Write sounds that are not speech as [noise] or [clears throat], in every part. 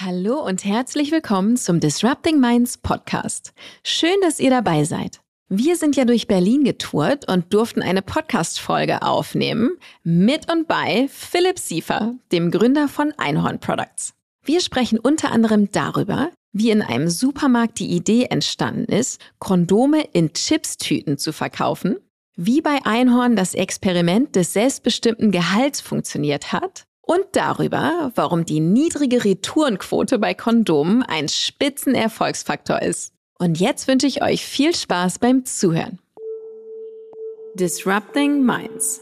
Hallo und herzlich willkommen zum Disrupting Minds Podcast. Schön, dass ihr dabei seid. Wir sind ja durch Berlin getourt und durften eine Podcast-Folge aufnehmen mit und bei Philipp Siefer, dem Gründer von Einhorn Products. Wir sprechen unter anderem darüber, wie in einem Supermarkt die Idee entstanden ist, Kondome in Chipstüten zu verkaufen, wie bei Einhorn das Experiment des selbstbestimmten Gehalts funktioniert hat und darüber, warum die niedrige Retourenquote bei Kondomen ein Spitzenerfolgsfaktor ist. Und jetzt wünsche ich euch viel Spaß beim Zuhören. Disrupting Minds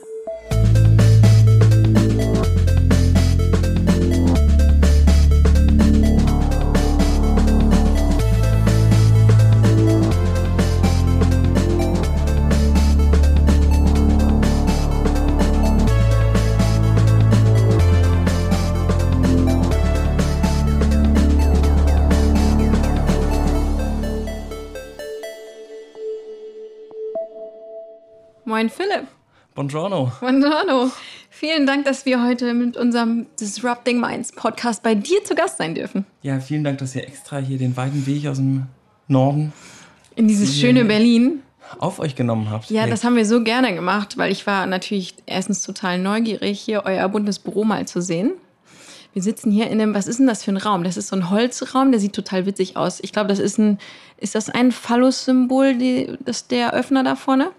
Moin Philipp. Buongiorno. Buongiorno. Vielen Dank, dass wir heute mit unserem Disrupting Minds Podcast bei dir zu Gast sein dürfen. Ja, vielen Dank, dass ihr extra hier den weiten Weg aus dem Norden in dieses schöne Berlin auf euch genommen habt. Ja, hey. das haben wir so gerne gemacht, weil ich war natürlich erstens total neugierig, hier euer buntes Büro mal zu sehen. Wir sitzen hier in einem, was ist denn das für ein Raum? Das ist so ein Holzraum, der sieht total witzig aus. Ich glaube, das ist ein, ist das ein Phallus-Symbol, das der Öffner da vorne?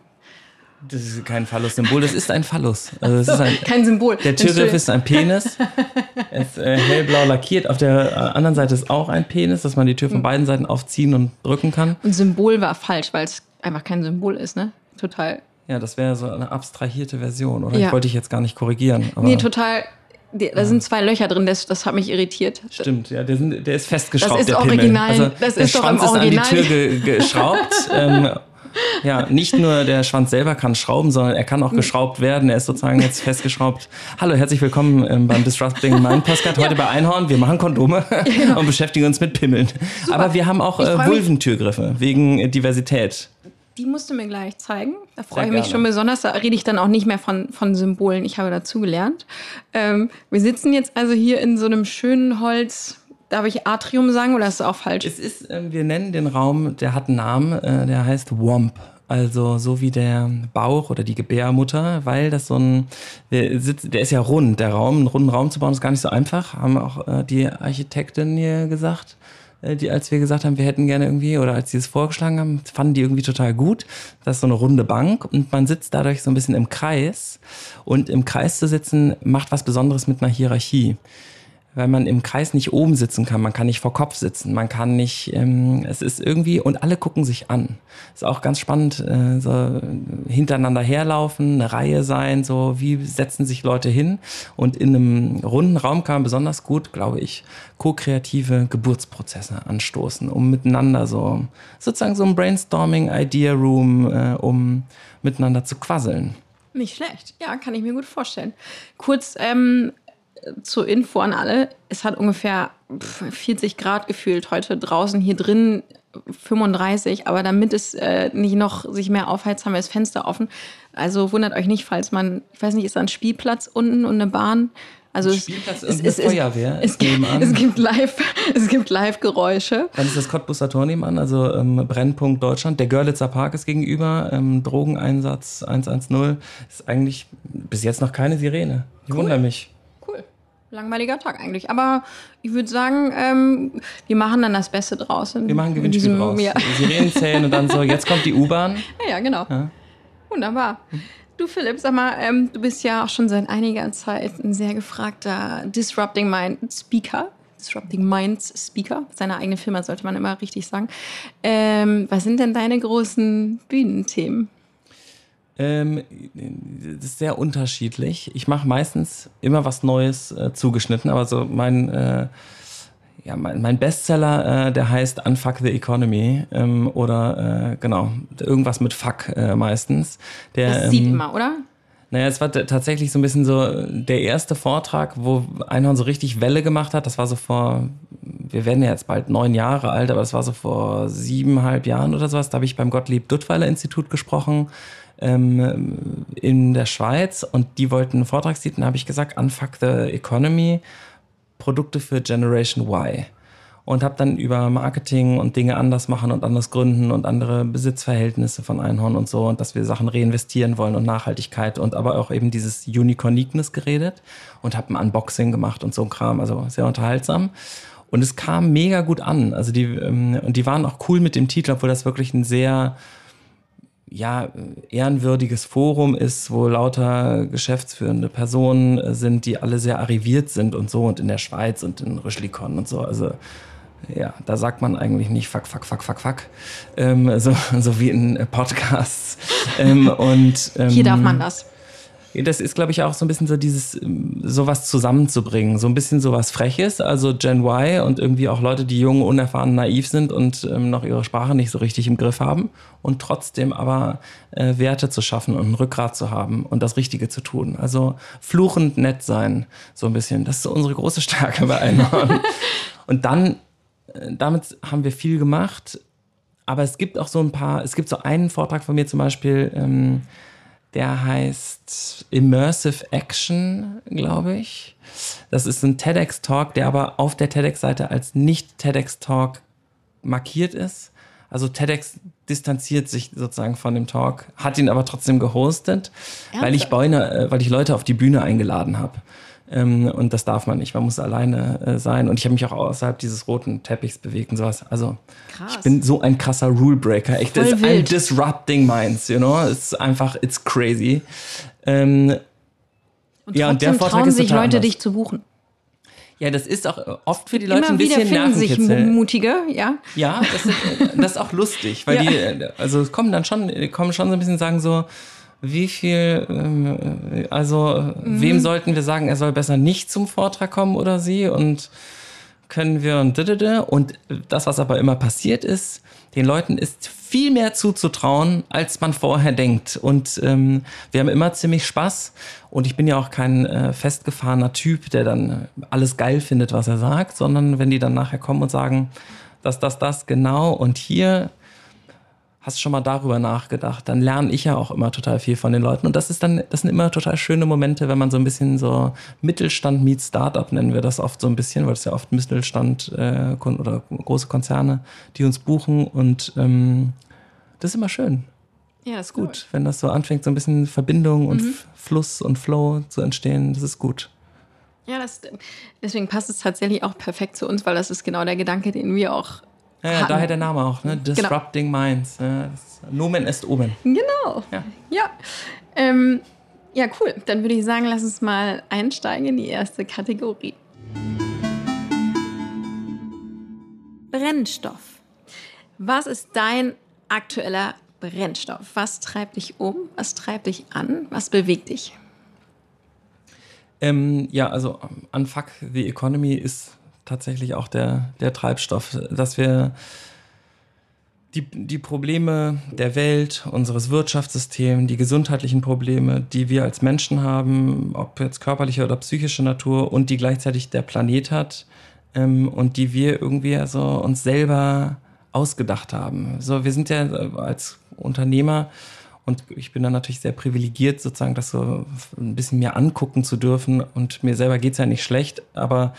Das ist kein Phallus-Symbol, das ist ein Phallus. Also das ist ein, kein Symbol. Der Türgriff ist ein Penis. Er ist äh, hellblau lackiert. Auf der äh, anderen Seite ist auch ein Penis, dass man die Tür von hm. beiden Seiten aufziehen und drücken kann. Und Symbol war falsch, weil es einfach kein Symbol ist, ne? Total. Ja, das wäre so eine abstrahierte Version, oder? Ja. Ich wollte dich jetzt gar nicht korrigieren. Aber nee, total. Da sind zwei Löcher drin, das, das hat mich irritiert. Stimmt, ja, der, sind, der ist festgeschraubt, das ist der original, Pimmel. Also, das ist doch Schwanz im Original. ist an die Tür ge geschraubt. [laughs] ähm, ja, nicht nur der Schwanz selber kann schrauben, sondern er kann auch geschraubt werden. Er ist sozusagen jetzt festgeschraubt. Hallo, herzlich willkommen ähm, beim Disrupting Mind Podcast. Heute ja. bei Einhorn. Wir machen Kondome genau. [laughs] und beschäftigen uns mit Pimmeln. Super. Aber wir haben auch äh, Vulventürgriffe wegen Diversität. Die musst du mir gleich zeigen. Da freue ich mich gerne. schon besonders. Da rede ich dann auch nicht mehr von, von Symbolen. Ich habe dazugelernt. Ähm, wir sitzen jetzt also hier in so einem schönen Holz Darf ich Atrium sagen oder ist das auch falsch? Es ist, äh, wir nennen den Raum, der hat einen Namen, äh, der heißt Womp. Also so wie der Bauch oder die Gebärmutter, weil das so ein, der, sitzt, der ist ja rund, der Raum, einen runden Raum zu bauen, ist gar nicht so einfach, haben auch äh, die Architektin hier gesagt, äh, die, als wir gesagt haben, wir hätten gerne irgendwie, oder als sie es vorgeschlagen haben, fanden die irgendwie total gut. Das ist so eine runde Bank und man sitzt dadurch so ein bisschen im Kreis. Und im Kreis zu sitzen macht was Besonderes mit einer Hierarchie weil man im Kreis nicht oben sitzen kann, man kann nicht vor Kopf sitzen, man kann nicht, ähm, es ist irgendwie, und alle gucken sich an. Ist auch ganz spannend, äh, so hintereinander herlaufen, eine Reihe sein, so wie setzen sich Leute hin. Und in einem runden Raum kann man besonders gut, glaube ich, ko-kreative Geburtsprozesse anstoßen, um miteinander so, sozusagen so ein Brainstorming, Idea Room, äh, um miteinander zu quasseln. Nicht schlecht, ja, kann ich mir gut vorstellen. Kurz, ähm, zur Info an alle, es hat ungefähr 40 Grad gefühlt heute draußen, hier drin 35, aber damit es äh, nicht noch sich mehr aufheizt, haben wir das Fenster offen. Also wundert euch nicht, falls man, ich weiß nicht, ist da ein Spielplatz unten und eine Bahn? Also es, Spielplatz es, es, Feuerwehr. Es, gibt, es gibt live, [laughs] es gibt Live-Geräusche. Dann ist das Cottbusser Tor nebenan, also ähm, Brennpunkt Deutschland. Der Görlitzer Park ist gegenüber. Ähm, Drogeneinsatz 110 ist eigentlich bis jetzt noch keine Sirene. Ich cool. wundere mich langweiliger Tag eigentlich. Aber ich würde sagen, ähm, wir machen dann das Beste draußen. Wir machen Gewinnspiel diesem, draus. Ja. [laughs] Sirenen zählen und dann so, jetzt kommt die U-Bahn. Ja, [laughs] ja, genau. Ja. Wunderbar. Du Philipp, sag mal, ähm, du bist ja auch schon seit einiger Zeit ein sehr gefragter Disrupting Mind Speaker. Disrupting Minds Speaker. Seine eigene Firma sollte man immer richtig sagen. Ähm, was sind denn deine großen Bühnenthemen? Ähm, das ist sehr unterschiedlich. Ich mache meistens immer was Neues äh, zugeschnitten, aber so mein, äh, ja, mein, mein Bestseller, äh, der heißt Unfuck the Economy ähm, oder äh, genau, irgendwas mit Fuck äh, meistens. Der, das sieht ähm, man, oder? Naja, es war tatsächlich so ein bisschen so der erste Vortrag, wo Einhorn so richtig Welle gemacht hat. Das war so vor, wir werden ja jetzt bald neun Jahre alt, aber das war so vor siebeneinhalb Jahren oder sowas. Da habe ich beim Gottlieb Duttweiler Institut gesprochen ähm, in der Schweiz und die wollten einen Vortragstitel, habe ich gesagt, Unfuck the Economy. Produkte für Generation Y und habe dann über Marketing und Dinge anders machen und anders gründen und andere Besitzverhältnisse von Einhorn und so und dass wir Sachen reinvestieren wollen und Nachhaltigkeit und aber auch eben dieses Unicorniqueness geredet und habe ein Unboxing gemacht und so ein Kram, also sehr unterhaltsam. Und es kam mega gut an. Also die, ähm, und die waren auch cool mit dem Titel, obwohl das wirklich ein sehr ja, ehrenwürdiges Forum ist, wo lauter geschäftsführende Personen sind, die alle sehr arriviert sind und so und in der Schweiz und in Rüschlikon und so. Also ja, da sagt man eigentlich nicht fuck, fuck, fuck, fuck, fuck, ähm, so, [laughs] so wie in Podcasts. ähm, und, ähm, Hier darf man das. Das ist, glaube ich, auch so ein bisschen so dieses, ähm, sowas zusammenzubringen. So ein bisschen sowas Freches, also Gen Y und irgendwie auch Leute, die jung, unerfahren, naiv sind und ähm, noch ihre Sprache nicht so richtig im Griff haben und trotzdem aber äh, Werte zu schaffen und ein Rückgrat zu haben und das Richtige zu tun. Also fluchend nett sein, so ein bisschen. Das ist so unsere große Stärke bei Einhorn. [laughs] und dann damit haben wir viel gemacht. Aber es gibt auch so ein paar, es gibt so einen Vortrag von mir zum Beispiel, ähm, der heißt Immersive Action, glaube ich. Das ist ein TEDx-Talk, der aber auf der TEDx-Seite als nicht TEDx-Talk markiert ist. Also TEDx distanziert sich sozusagen von dem Talk, hat ihn aber trotzdem gehostet, weil ich, Beune, äh, weil ich Leute auf die Bühne eingeladen habe. Ähm, und das darf man nicht. Man muss alleine äh, sein. Und ich habe mich auch außerhalb dieses roten Teppichs bewegt und sowas. Also Krass. ich bin so ein krasser Rulebreaker. Echt, Voll I'm disrupting minds, you know? Es ist einfach, it's crazy. Ähm, und ja, und der Vortrag trauen ist sich Leute, anders. dich zu buchen. Ja, das ist auch oft für die Leute Immer ein bisschen wieder finden sich mutige, ja. Ja, das ist, das ist auch lustig, weil [laughs] ja. die, also es kommen dann schon, kommen schon so ein bisschen sagen so, wie viel, ähm, also mhm. wem sollten wir sagen, er soll besser nicht zum Vortrag kommen oder sie und können wir und und das, was aber immer passiert ist, den Leuten ist viel mehr zuzutrauen, als man vorher denkt. Und ähm, wir haben immer ziemlich Spaß. Und ich bin ja auch kein äh, festgefahrener Typ, der dann alles geil findet, was er sagt, sondern wenn die dann nachher kommen und sagen, dass das, das genau und hier hast schon mal darüber nachgedacht, dann lerne ich ja auch immer total viel von den Leuten. Und das ist dann, das sind immer total schöne Momente, wenn man so ein bisschen so Mittelstand meets Startup nennen wir das oft so ein bisschen, weil es ja oft Mittelstand äh, oder große Konzerne, die uns buchen und ähm, das ist immer schön. Ja, ist gut. Wenn das so anfängt, so ein bisschen Verbindung und mhm. Fluss und Flow zu entstehen, das ist gut. Ja, das, deswegen passt es tatsächlich auch perfekt zu uns, weil das ist genau der Gedanke, den wir auch ja, ja daher der Name auch, ne? Genau. Disrupting genau. Minds. Ja, Nomen est omen. Genau. Ja. Ja. Ähm, ja, cool. Dann würde ich sagen, lass uns mal einsteigen in die erste Kategorie. Brennstoff. Was ist dein aktueller Brennstoff? Was treibt dich um? Was treibt dich an? Was bewegt dich? Ähm, ja, also Unfuck the Economy ist tatsächlich auch der, der Treibstoff, dass wir die, die Probleme der Welt, unseres Wirtschaftssystems, die gesundheitlichen Probleme, die wir als Menschen haben, ob jetzt körperlicher oder psychischer Natur und die gleichzeitig der Planet hat ähm, und die wir irgendwie also uns selber ausgedacht haben. So, wir sind ja als Unternehmer und ich bin dann natürlich sehr privilegiert, sozusagen das so ein bisschen mehr angucken zu dürfen und mir selber geht es ja nicht schlecht, aber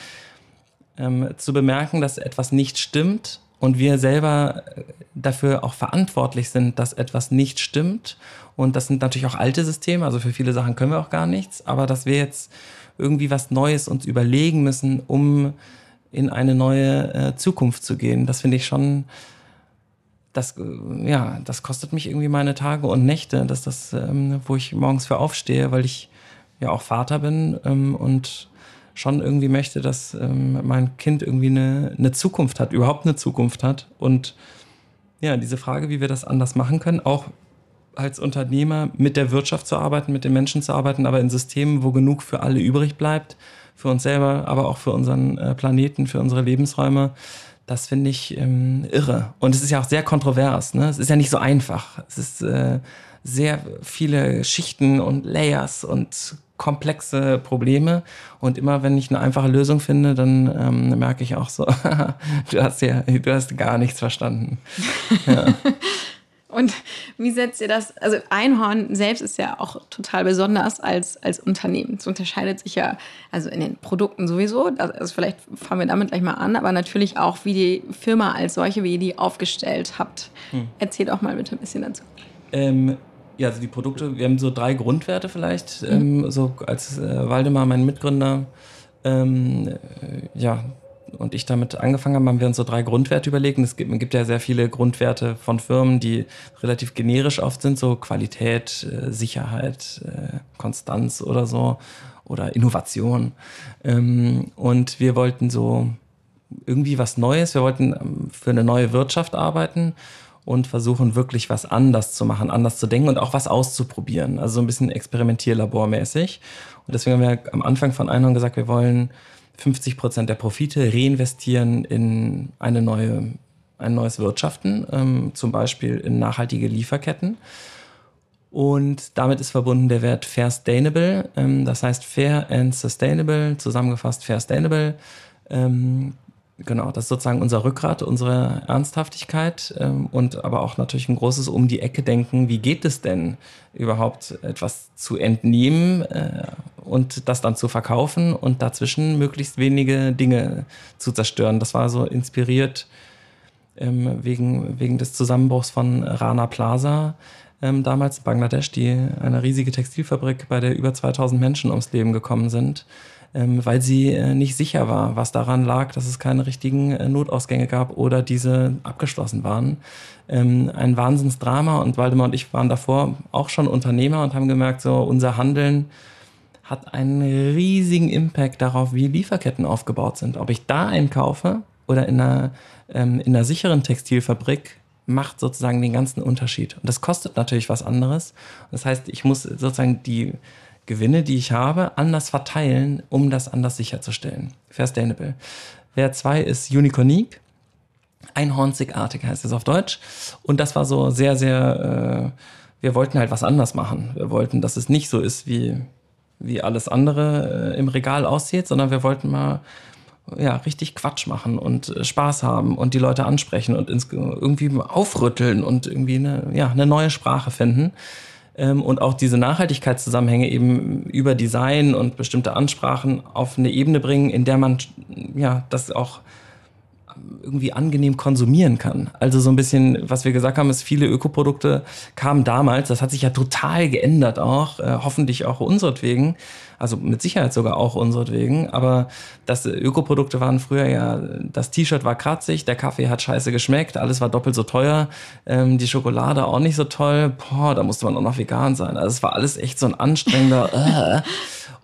ähm, zu bemerken, dass etwas nicht stimmt und wir selber äh, dafür auch verantwortlich sind, dass etwas nicht stimmt. Und das sind natürlich auch alte Systeme, also für viele Sachen können wir auch gar nichts, aber dass wir jetzt irgendwie was Neues uns überlegen müssen, um in eine neue äh, Zukunft zu gehen. Das finde ich schon, das, äh, ja, das kostet mich irgendwie meine Tage und Nächte, dass das, ähm, wo ich morgens für aufstehe, weil ich ja auch Vater bin ähm, und schon irgendwie möchte, dass ähm, mein Kind irgendwie eine, eine Zukunft hat, überhaupt eine Zukunft hat. Und ja, diese Frage, wie wir das anders machen können, auch als Unternehmer mit der Wirtschaft zu arbeiten, mit den Menschen zu arbeiten, aber in Systemen, wo genug für alle übrig bleibt, für uns selber, aber auch für unseren äh, Planeten, für unsere Lebensräume. Das finde ich ähm, irre. Und es ist ja auch sehr kontrovers. Ne? Es ist ja nicht so einfach. Es ist äh, sehr viele Schichten und Layers und komplexe Probleme. Und immer wenn ich eine einfache Lösung finde, dann ähm, merke ich auch so, [laughs] du hast ja, du hast gar nichts verstanden. Ja. [laughs] Und wie setzt ihr das? Also Einhorn selbst ist ja auch total besonders als, als Unternehmen. Es unterscheidet sich ja also in den Produkten sowieso. Also vielleicht fangen wir damit gleich mal an, aber natürlich auch, wie die Firma als solche, wie ihr die aufgestellt habt. Hm. Erzählt auch mal bitte ein bisschen dazu. Ähm, ja, also die Produkte, wir haben so drei Grundwerte vielleicht. Mhm. Ähm, so als äh, Waldemar, mein Mitgründer, ähm, äh, ja, und ich damit angefangen haben, haben wir uns so drei Grundwerte überlegt. Und es gibt, gibt ja sehr viele Grundwerte von Firmen, die relativ generisch oft sind, so Qualität, äh, Sicherheit, äh, Konstanz oder so oder Innovation. Ähm, und wir wollten so irgendwie was Neues. Wir wollten ähm, für eine neue Wirtschaft arbeiten und versuchen wirklich was anders zu machen, anders zu denken und auch was auszuprobieren. Also so ein bisschen experimentierlabormäßig. Und deswegen haben wir am Anfang von Einhorn gesagt, wir wollen 50 Prozent der Profite reinvestieren in eine neue, ein neues Wirtschaften, ähm, zum Beispiel in nachhaltige Lieferketten. Und damit ist verbunden der Wert Fair Sustainable, ähm, das heißt Fair and Sustainable, zusammengefasst Fair Sustainable. Ähm, genau, das ist sozusagen unser Rückgrat, unsere Ernsthaftigkeit ähm, und aber auch natürlich ein großes Um die Ecke denken. Wie geht es denn überhaupt, etwas zu entnehmen äh, und das dann zu verkaufen und dazwischen möglichst wenige Dinge zu zerstören? Das war so inspiriert ähm, wegen, wegen des Zusammenbruchs von Rana Plaza. Ähm, damals in Bangladesch, die eine riesige Textilfabrik, bei der über 2000 Menschen ums Leben gekommen sind weil sie äh, nicht sicher war, was daran lag, dass es keine richtigen äh, Notausgänge gab oder diese abgeschlossen waren. Ähm, ein Wahnsinnsdrama und Waldemar und ich waren davor auch schon Unternehmer und haben gemerkt, so unser Handeln hat einen riesigen Impact darauf, wie Lieferketten aufgebaut sind. Ob ich da einkaufe oder in einer, ähm, in einer sicheren Textilfabrik, macht sozusagen den ganzen Unterschied. Und das kostet natürlich was anderes. Das heißt, ich muss sozusagen die Gewinne, die ich habe, anders verteilen, um das anders sicherzustellen. Sustainable. Wert 2 ist Unicornique. Einhornzigartig heißt es auf Deutsch. Und das war so sehr, sehr, äh, wir wollten halt was anders machen. Wir wollten, dass es nicht so ist, wie, wie alles andere äh, im Regal aussieht, sondern wir wollten mal ja, richtig Quatsch machen und äh, Spaß haben und die Leute ansprechen und ins, irgendwie aufrütteln und irgendwie eine, ja, eine neue Sprache finden und auch diese Nachhaltigkeitszusammenhänge eben über Design und bestimmte Ansprachen auf eine Ebene bringen, in der man ja das auch irgendwie angenehm konsumieren kann. Also so ein bisschen, was wir gesagt haben, ist, viele Ökoprodukte kamen damals, das hat sich ja total geändert auch, äh, hoffentlich auch unseretwegen, also mit Sicherheit sogar auch unseretwegen, aber das Ökoprodukte waren früher ja, das T-Shirt war kratzig, der Kaffee hat scheiße geschmeckt, alles war doppelt so teuer, ähm, die Schokolade auch nicht so toll, boah, da musste man auch noch vegan sein. Also es war alles echt so ein anstrengender, [laughs] äh.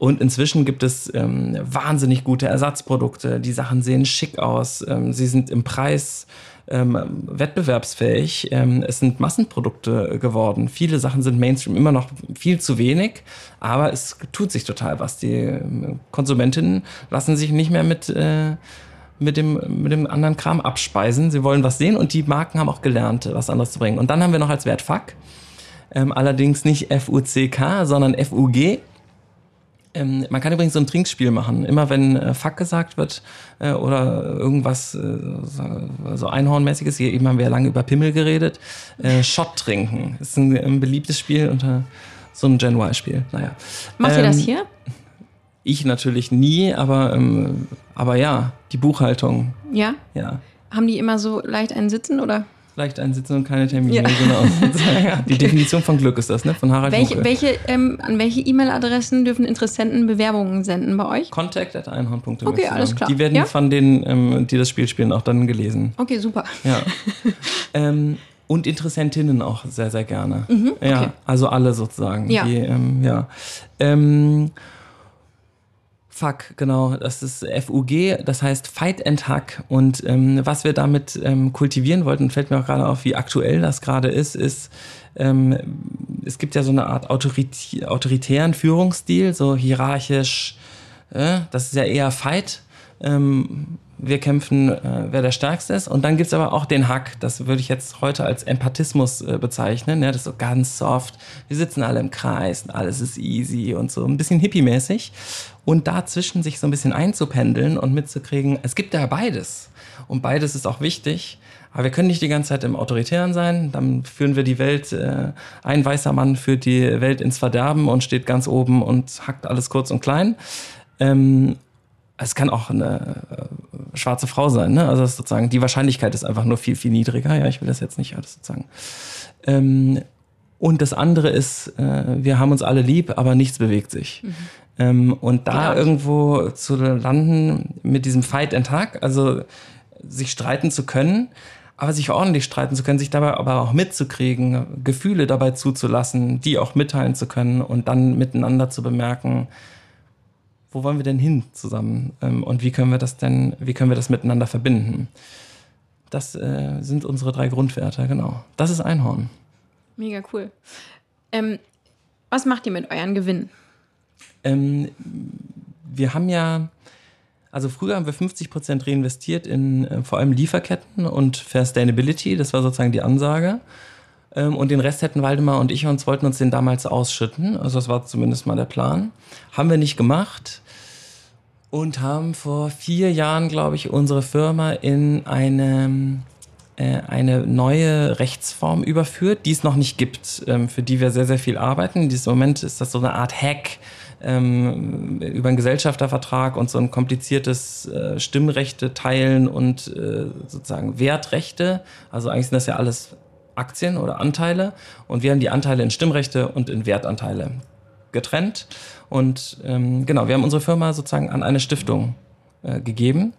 Und inzwischen gibt es ähm, wahnsinnig gute Ersatzprodukte. Die Sachen sehen schick aus. Ähm, sie sind im Preis ähm, wettbewerbsfähig. Ähm, es sind Massenprodukte geworden. Viele Sachen sind Mainstream immer noch viel zu wenig, aber es tut sich total was. Die ähm, Konsumentinnen lassen sich nicht mehr mit äh, mit dem, mit dem anderen Kram abspeisen. Sie wollen was sehen und die Marken haben auch gelernt, was anderes zu bringen. Und dann haben wir noch als Wert FUK, ähm, allerdings nicht F-U-C-K, sondern F-U-G. Ähm, man kann übrigens so ein Trinkspiel machen. Immer wenn äh, Fuck gesagt wird äh, oder irgendwas äh, so Einhornmäßiges, hier eben haben wir ja lange über Pimmel geredet, äh, Shot trinken. Das ist ein, ein beliebtes Spiel unter so ein Gen Y-Spiel. Naja. Macht ähm, ihr das ähm, hier? Ich natürlich nie, aber, ähm, aber ja, die Buchhaltung. Ja? Ja. Haben die immer so leicht einen Sitzen oder? Leicht einsitzen und keine Termine, ja. genau. [laughs] Die Definition von Glück ist das, ne? Von Harald welche, welche ähm, An welche E-Mail-Adressen dürfen Interessenten Bewerbungen senden bei euch? Contact at einhorn.de. Okay, alles klar. Die werden ja? von denen, ähm, die das Spiel spielen, auch dann gelesen. Okay, super. Ja. [laughs] ähm, und Interessentinnen auch sehr, sehr gerne. Mhm, okay. Ja, also alle sozusagen. Ja. Die, ähm, ja. Fuck, genau. Das ist FUG, das heißt Fight and Hack. Und ähm, was wir damit ähm, kultivieren wollten, fällt mir auch gerade auf, wie aktuell das gerade ist, ist, ähm, es gibt ja so eine Art autorit autoritären Führungsstil, so hierarchisch, äh, das ist ja eher Fight. Ähm, wir kämpfen, äh, wer der Stärkste ist. Und dann gibt's aber auch den Hack, das würde ich jetzt heute als Empathismus äh, bezeichnen. Ja, das ist so ganz soft. Wir sitzen alle im Kreis alles ist easy und so ein bisschen hippie-mäßig. Und dazwischen sich so ein bisschen einzupendeln und mitzukriegen, es gibt ja beides. Und beides ist auch wichtig. Aber wir können nicht die ganze Zeit im Autoritären sein. Dann führen wir die Welt, äh, ein weißer Mann führt die Welt ins Verderben und steht ganz oben und hackt alles kurz und klein. Ähm, es kann auch eine äh, schwarze Frau sein, ne? Also sozusagen die Wahrscheinlichkeit ist einfach nur viel, viel niedriger. Ja, ich will das jetzt nicht alles sozusagen. Ähm, und das andere ist, äh, wir haben uns alle lieb, aber nichts bewegt sich. Mhm. Ähm, und da genau. irgendwo zu landen mit diesem Fight and Tag, also sich streiten zu können, aber sich ordentlich streiten zu können, sich dabei aber auch mitzukriegen, Gefühle dabei zuzulassen, die auch mitteilen zu können und dann miteinander zu bemerken, wo wollen wir denn hin zusammen ähm, und wie können wir das denn, wie können wir das miteinander verbinden? Das äh, sind unsere drei Grundwerte, genau. Das ist Einhorn. Mega cool. Ähm, was macht ihr mit euren Gewinnen? Ähm, wir haben ja, also früher haben wir 50 Prozent reinvestiert in äh, vor allem Lieferketten und Sustainability. Das war sozusagen die Ansage. Ähm, und den Rest hätten Waldemar und ich uns wollten uns den damals ausschütten. Also das war zumindest mal der Plan. Haben wir nicht gemacht und haben vor vier Jahren, glaube ich, unsere Firma in eine, äh, eine neue Rechtsform überführt, die es noch nicht gibt, ähm, für die wir sehr, sehr viel arbeiten. In diesem Moment ist das so eine Art Hack ähm, über einen Gesellschaftervertrag und so ein kompliziertes äh, Stimmrechte teilen und äh, sozusagen Wertrechte. Also eigentlich sind das ja alles Aktien oder Anteile und wir haben die Anteile in Stimmrechte und in Wertanteile getrennt. Und ähm, genau, wir haben unsere Firma sozusagen an eine Stiftung äh, gegeben.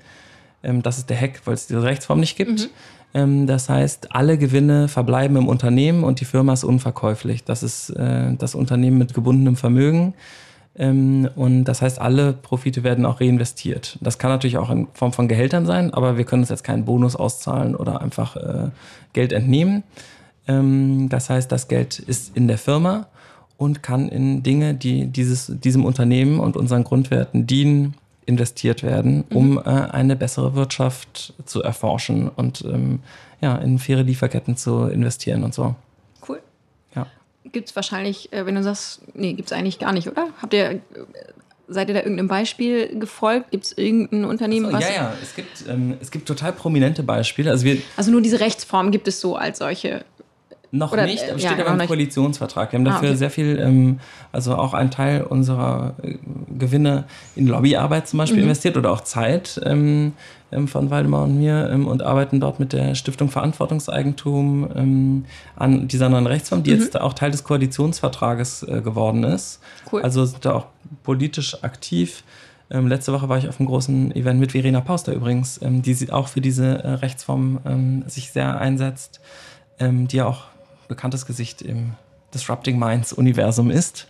Ähm, das ist der Hack, weil es diese Rechtsform nicht gibt. Mhm. Ähm, das heißt, alle Gewinne verbleiben im Unternehmen und die Firma ist unverkäuflich. Das ist äh, das Unternehmen mit gebundenem Vermögen. Ähm, und das heißt, alle Profite werden auch reinvestiert. Das kann natürlich auch in Form von Gehältern sein, aber wir können uns jetzt keinen Bonus auszahlen oder einfach äh, Geld entnehmen. Ähm, das heißt, das Geld ist in der Firma und kann in Dinge, die dieses, diesem Unternehmen und unseren Grundwerten dienen, investiert werden, um mhm. äh, eine bessere Wirtschaft zu erforschen und ähm, ja, in faire Lieferketten zu investieren und so. Cool. Ja. Gibt es wahrscheinlich, äh, wenn du sagst, nee, gibt es eigentlich gar nicht, oder? Habt ihr, äh, seid ihr da irgendeinem Beispiel gefolgt? Gibt es irgendein Unternehmen, so, was. Ja, ja, es gibt, ähm, es gibt total prominente Beispiele. Also, wir, also nur diese Rechtsform gibt es so als solche noch Oder, nicht, aber äh, steht ja, aber im Koalitionsvertrag. Wir haben dafür ah, okay. sehr viel, ähm, also auch einen Teil unserer äh, Gewinne in Lobbyarbeit zum Beispiel mhm. investiert oder auch Zeit ähm, ähm, von Waldemar und mir ähm, und arbeiten dort mit der Stiftung Verantwortungseigentum ähm, an dieser neuen Rechtsform, die mhm. jetzt auch Teil des Koalitionsvertrages äh, geworden ist. Cool. Also sind da auch politisch aktiv. Ähm, letzte Woche war ich auf einem großen Event mit Verena Pauster übrigens, die auch für diese äh, Rechtsform sich sehr einsetzt, die ja auch bekanntes Gesicht im Disrupting Minds Universum ist.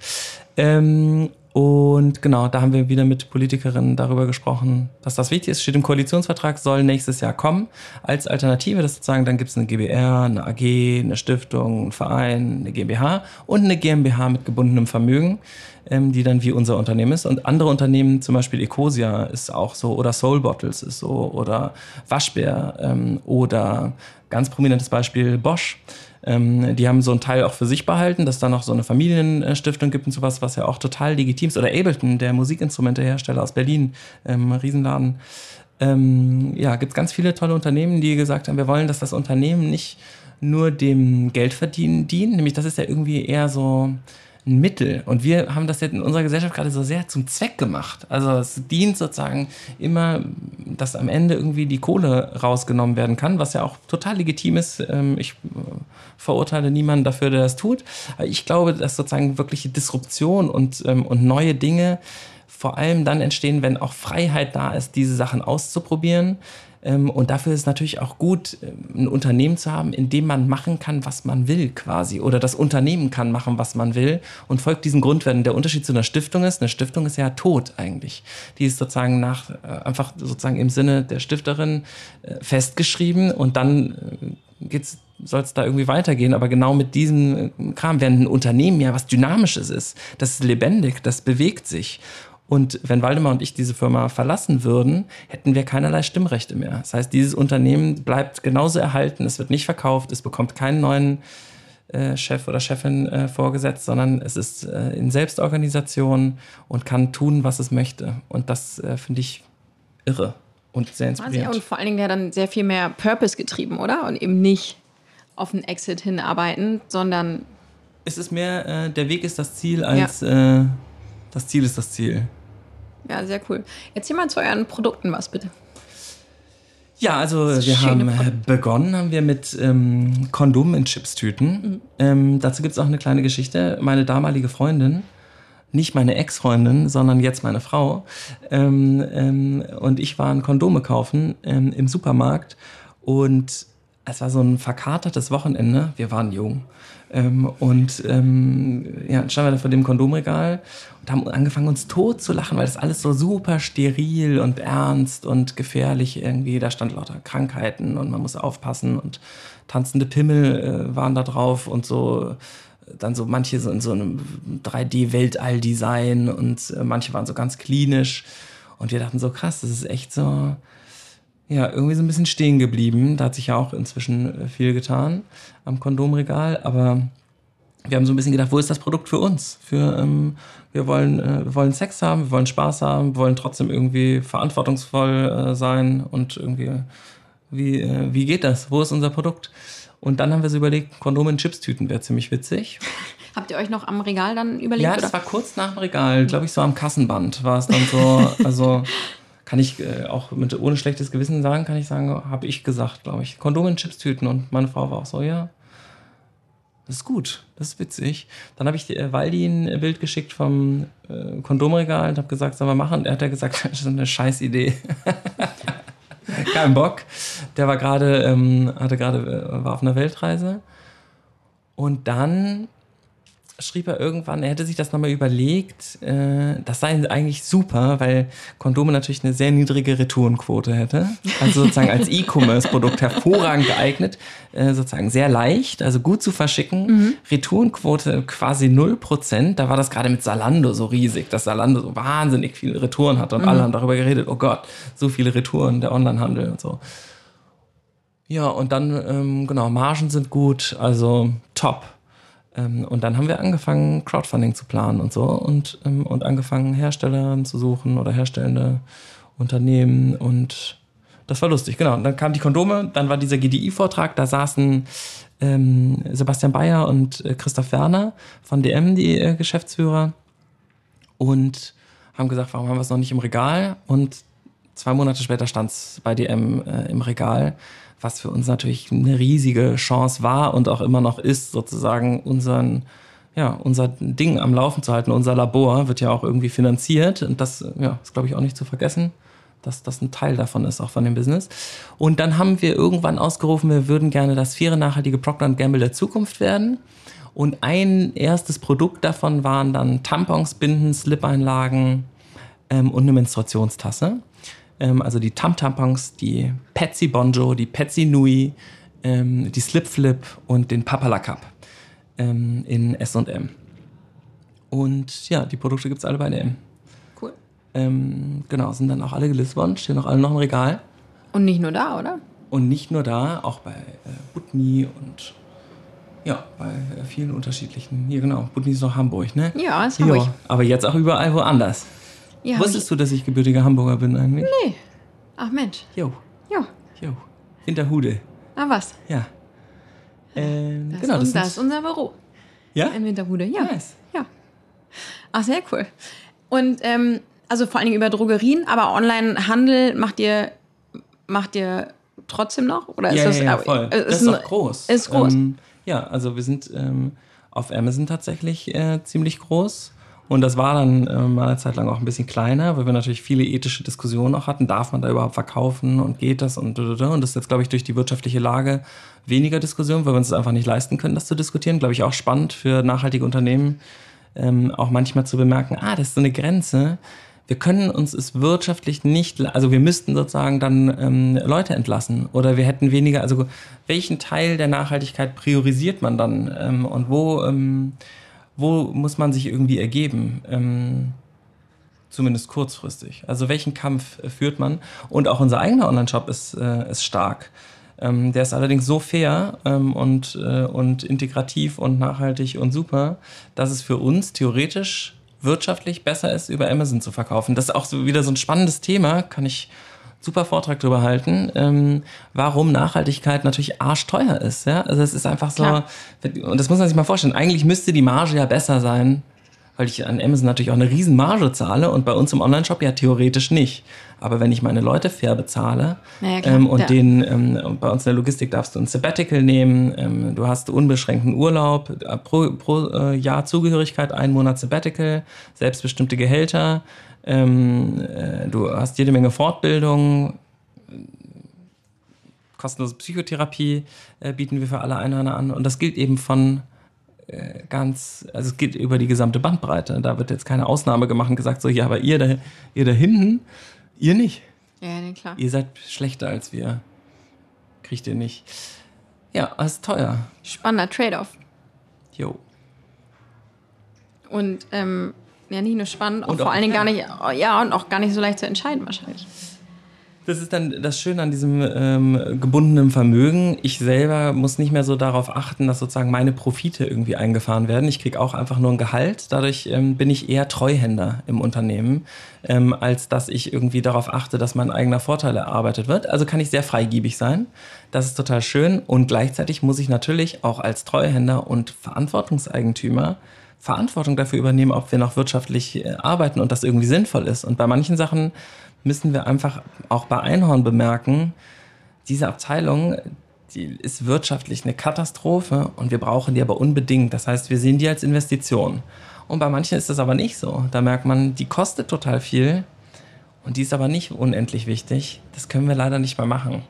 Ähm, und genau, da haben wir wieder mit Politikerinnen darüber gesprochen, dass das wichtig ist. Steht im Koalitionsvertrag, soll nächstes Jahr kommen. Als Alternative, das sozusagen, dann gibt es eine GBR, eine AG, eine Stiftung, einen Verein, eine GmbH und eine GmbH mit gebundenem Vermögen, ähm, die dann wie unser Unternehmen ist. Und andere Unternehmen, zum Beispiel Ecosia ist auch so, oder Soul Bottles ist so, oder Waschbär ähm, oder ganz prominentes Beispiel Bosch ähm, die haben so einen Teil auch für sich behalten, dass da noch so eine Familienstiftung gibt und sowas, was ja auch total legitim ist. Oder Ableton, der Musikinstrumentehersteller aus Berlin, ähm, Riesenladen. Ähm, ja, gibt ganz viele tolle Unternehmen, die gesagt haben, wir wollen, dass das Unternehmen nicht nur dem Geldverdienen dient, nämlich das ist ja irgendwie eher so ein Mittel. Und wir haben das jetzt in unserer Gesellschaft gerade so sehr zum Zweck gemacht. Also es dient sozusagen immer, dass am Ende irgendwie die Kohle rausgenommen werden kann, was ja auch total legitim ist. Ähm, ich äh, verurteile niemanden dafür, der das tut. Aber ich glaube, dass sozusagen wirkliche Disruption und, ähm, und neue Dinge vor allem dann entstehen, wenn auch Freiheit da ist, diese Sachen auszuprobieren und dafür ist natürlich auch gut, ähm, ein Unternehmen zu haben, in dem man machen kann, was man will quasi. Oder das Unternehmen kann machen, was man will und folgt diesen Grundwerten. Der Unterschied zu einer Stiftung ist, eine Stiftung ist ja tot eigentlich. Die ist sozusagen nach, äh, einfach sozusagen im Sinne der Stifterin äh, festgeschrieben und dann äh, geht's soll es da irgendwie weitergehen, aber genau mit diesem Kram, während ein Unternehmen ja was Dynamisches ist, das ist lebendig, das bewegt sich. Und wenn Waldemar und ich diese Firma verlassen würden, hätten wir keinerlei Stimmrechte mehr. Das heißt, dieses Unternehmen bleibt genauso erhalten, es wird nicht verkauft, es bekommt keinen neuen äh, Chef oder Chefin äh, vorgesetzt, sondern es ist äh, in Selbstorganisation und kann tun, was es möchte. Und das äh, finde ich irre und sehr inspirierend. Und vor allen Dingen ja dann sehr viel mehr Purpose getrieben, oder? Und eben nicht auf einen Exit hinarbeiten, sondern. Es ist mehr, äh, der Weg ist das Ziel als ja. Äh, das Ziel ist das Ziel. Ja, sehr cool. Erzähl mal zu euren Produkten was, bitte. Ja, also wir haben Produkte. begonnen haben wir mit ähm, Kondomen in Chipstüten. Mhm. Ähm, dazu gibt es auch eine kleine Geschichte. Meine damalige Freundin, nicht meine Ex-Freundin, sondern jetzt meine Frau, ähm, ähm und ich waren Kondome kaufen ähm, im Supermarkt und es war so ein verkatertes Wochenende. Wir waren jung. Ähm, und ähm, ja, standen wir da vor dem Kondomregal und haben angefangen, uns tot zu lachen, weil das alles so super steril und ernst und gefährlich irgendwie. Da stand lauter Krankheiten und man muss aufpassen und tanzende Pimmel äh, waren da drauf und so dann so manche so in so einem 3D-Weltall-Design und äh, manche waren so ganz klinisch. Und wir dachten so, krass, das ist echt so, ja, irgendwie so ein bisschen stehen geblieben. Da hat sich ja auch inzwischen äh, viel getan am Kondomregal, aber wir haben so ein bisschen gedacht, wo ist das Produkt für uns? Für, ähm, wir, wollen, äh, wir wollen Sex haben, wir wollen Spaß haben, wir wollen trotzdem irgendwie verantwortungsvoll äh, sein und irgendwie, wie, äh, wie geht das? Wo ist unser Produkt? Und dann haben wir so überlegt, Kondome in Chipstüten wäre ziemlich witzig. [laughs] Habt ihr euch noch am Regal dann überlegt? Ja, das oder? war kurz nach dem Regal, glaube ich, so am Kassenband war es dann so, [laughs] also kann ich äh, auch mit ohne schlechtes Gewissen sagen, kann ich sagen, habe ich gesagt, glaube ich. Kondome in Chipstüten und meine Frau war auch so, ja, das ist gut, das ist witzig. Dann habe ich äh, Waldi ein Bild geschickt vom äh, Kondomregal und habe gesagt, soll wir machen? Und er hat ja gesagt, [laughs] das ist eine scheiß Idee. [laughs] Kein Bock. Der war gerade, ähm, hatte gerade, äh, war auf einer Weltreise. Und dann schrieb er irgendwann, er hätte sich das nochmal überlegt, äh, das sei eigentlich super, weil Kondome natürlich eine sehr niedrige Retourenquote hätte. Also sozusagen als [laughs] E-Commerce-Produkt hervorragend geeignet, äh, sozusagen sehr leicht, also gut zu verschicken. Mhm. Retourenquote quasi 0%. Da war das gerade mit Salando so riesig, dass Salando so wahnsinnig viele Retouren hatte und mhm. alle haben darüber geredet, oh Gott, so viele Retouren, der Onlinehandel und so. Ja, und dann, ähm, genau, Margen sind gut, also top. Ähm, und dann haben wir angefangen, Crowdfunding zu planen und so und, ähm, und angefangen, Hersteller zu suchen oder herstellende Unternehmen und das war lustig, genau. Und dann kamen die Kondome, dann war dieser GDI-Vortrag, da saßen ähm, Sebastian Bayer und äh, Christoph Werner von DM, die äh, Geschäftsführer, und haben gesagt, warum haben wir es noch nicht im Regal? Und zwei Monate später stand es bei DM äh, im Regal was für uns natürlich eine riesige Chance war und auch immer noch ist, sozusagen unseren, ja, unser Ding am Laufen zu halten. Unser Labor wird ja auch irgendwie finanziert und das ja, ist, glaube ich, auch nicht zu vergessen, dass das ein Teil davon ist, auch von dem Business. Und dann haben wir irgendwann ausgerufen, wir würden gerne das vier nachhaltige Procter Gamble der Zukunft werden. Und ein erstes Produkt davon waren dann Tampons, Binden, Slip-Einlagen ähm, und eine Menstruationstasse. Ähm, also die Tam-Tampons, die Patsy Bonjo, die Patsy Nui, ähm, die Slip Flip und den Papala Cup ähm, in S&M. Und ja, die Produkte gibt es alle bei DM. Cool. Ähm, genau, sind dann auch alle gelistet worden, stehen auch alle noch im Regal. Und nicht nur da, oder? Und nicht nur da, auch bei äh, Butni und ja, bei äh, vielen unterschiedlichen. Hier genau, Butni ist noch Hamburg, ne? Ja, ist Hamburg. Ja, aber jetzt auch überall woanders. Ja, Wusstest du, dass ich gebürtiger Hamburger bin eigentlich? Nee. Ach Mensch. Jo. Jo. Jo. Winterhude. Ah, was? Ja. Ähm, das, genau, das, das ist unser Büro. Ja? In Winterhude, ja. Nice. Ja. Ach, sehr cool. Und ähm, also vor allen Dingen über Drogerien, aber Online-Handel macht ihr, macht ihr trotzdem noch? Oder ist ja, das, ja, ja, voll. Äh, ist das ist auch groß. Ist groß. Ähm, ja, also wir sind ähm, auf Amazon tatsächlich äh, ziemlich groß. Und das war dann äh, mal eine Zeit lang auch ein bisschen kleiner, weil wir natürlich viele ethische Diskussionen auch hatten. Darf man da überhaupt verkaufen und geht das und und das ist jetzt, glaube ich, durch die wirtschaftliche Lage weniger Diskussion, weil wir uns das einfach nicht leisten können, das zu diskutieren. Glaube ich auch spannend für nachhaltige Unternehmen, ähm, auch manchmal zu bemerken, ah, das ist so eine Grenze. Wir können uns es wirtschaftlich nicht, also wir müssten sozusagen dann ähm, Leute entlassen oder wir hätten weniger, also welchen Teil der Nachhaltigkeit priorisiert man dann ähm, und wo ähm, wo muss man sich irgendwie ergeben? Ähm, zumindest kurzfristig. Also welchen Kampf äh, führt man? Und auch unser eigener Online-Shop ist, äh, ist stark. Ähm, der ist allerdings so fair ähm, und, äh, und integrativ und nachhaltig und super, dass es für uns theoretisch wirtschaftlich besser ist, über Amazon zu verkaufen. Das ist auch so wieder so ein spannendes Thema, kann ich super Vortrag drüber halten, ähm, warum Nachhaltigkeit natürlich arschteuer ist. Ja? Also es ist einfach so, Klar. und das muss man sich mal vorstellen, eigentlich müsste die Marge ja besser sein, weil ich an Amazon natürlich auch eine riesen Marge zahle und bei uns im Online-Shop ja theoretisch nicht. Aber wenn ich meine Leute fair bezahle ja, ähm, und ja. den, ähm, bei uns in der Logistik darfst du ein Sabbatical nehmen, ähm, du hast unbeschränkten Urlaub, äh, pro, pro äh, Jahr Zugehörigkeit, einen Monat Sabbatical, selbstbestimmte Gehälter, ähm, äh, du hast jede Menge Fortbildung, kostenlose Psychotherapie äh, bieten wir für alle Einhörner an und das gilt eben von äh, ganz, also es geht über die gesamte Bandbreite. Da wird jetzt keine Ausnahme gemacht und gesagt, so, ja, aber ihr da, ihr da hinten, ihr nicht. Ja, nee, klar. Ihr seid schlechter als wir. Kriegt ihr nicht. Ja, das ist teuer. Spannender Trade-off. Jo. Und ähm, ja, nicht nur spannend, auch, auch vor allen Dingen gar nicht, ja, und auch gar nicht so leicht zu entscheiden wahrscheinlich. Das ist dann das Schöne an diesem ähm, gebundenen Vermögen. Ich selber muss nicht mehr so darauf achten, dass sozusagen meine Profite irgendwie eingefahren werden. Ich kriege auch einfach nur ein Gehalt. Dadurch ähm, bin ich eher Treuhänder im Unternehmen, ähm, als dass ich irgendwie darauf achte, dass mein eigener Vorteil erarbeitet wird. Also kann ich sehr freigiebig sein. Das ist total schön. Und gleichzeitig muss ich natürlich auch als Treuhänder und Verantwortungseigentümer Verantwortung dafür übernehmen, ob wir noch wirtschaftlich äh, arbeiten und das irgendwie sinnvoll ist. Und bei manchen Sachen müssen wir einfach auch bei Einhorn bemerken, diese Abteilung, die ist wirtschaftlich eine Katastrophe und wir brauchen die aber unbedingt. Das heißt, wir sehen die als Investition. Und bei manchen ist das aber nicht so. Da merkt man, die kostet total viel und die ist aber nicht unendlich wichtig. Das können wir leider nicht mehr machen.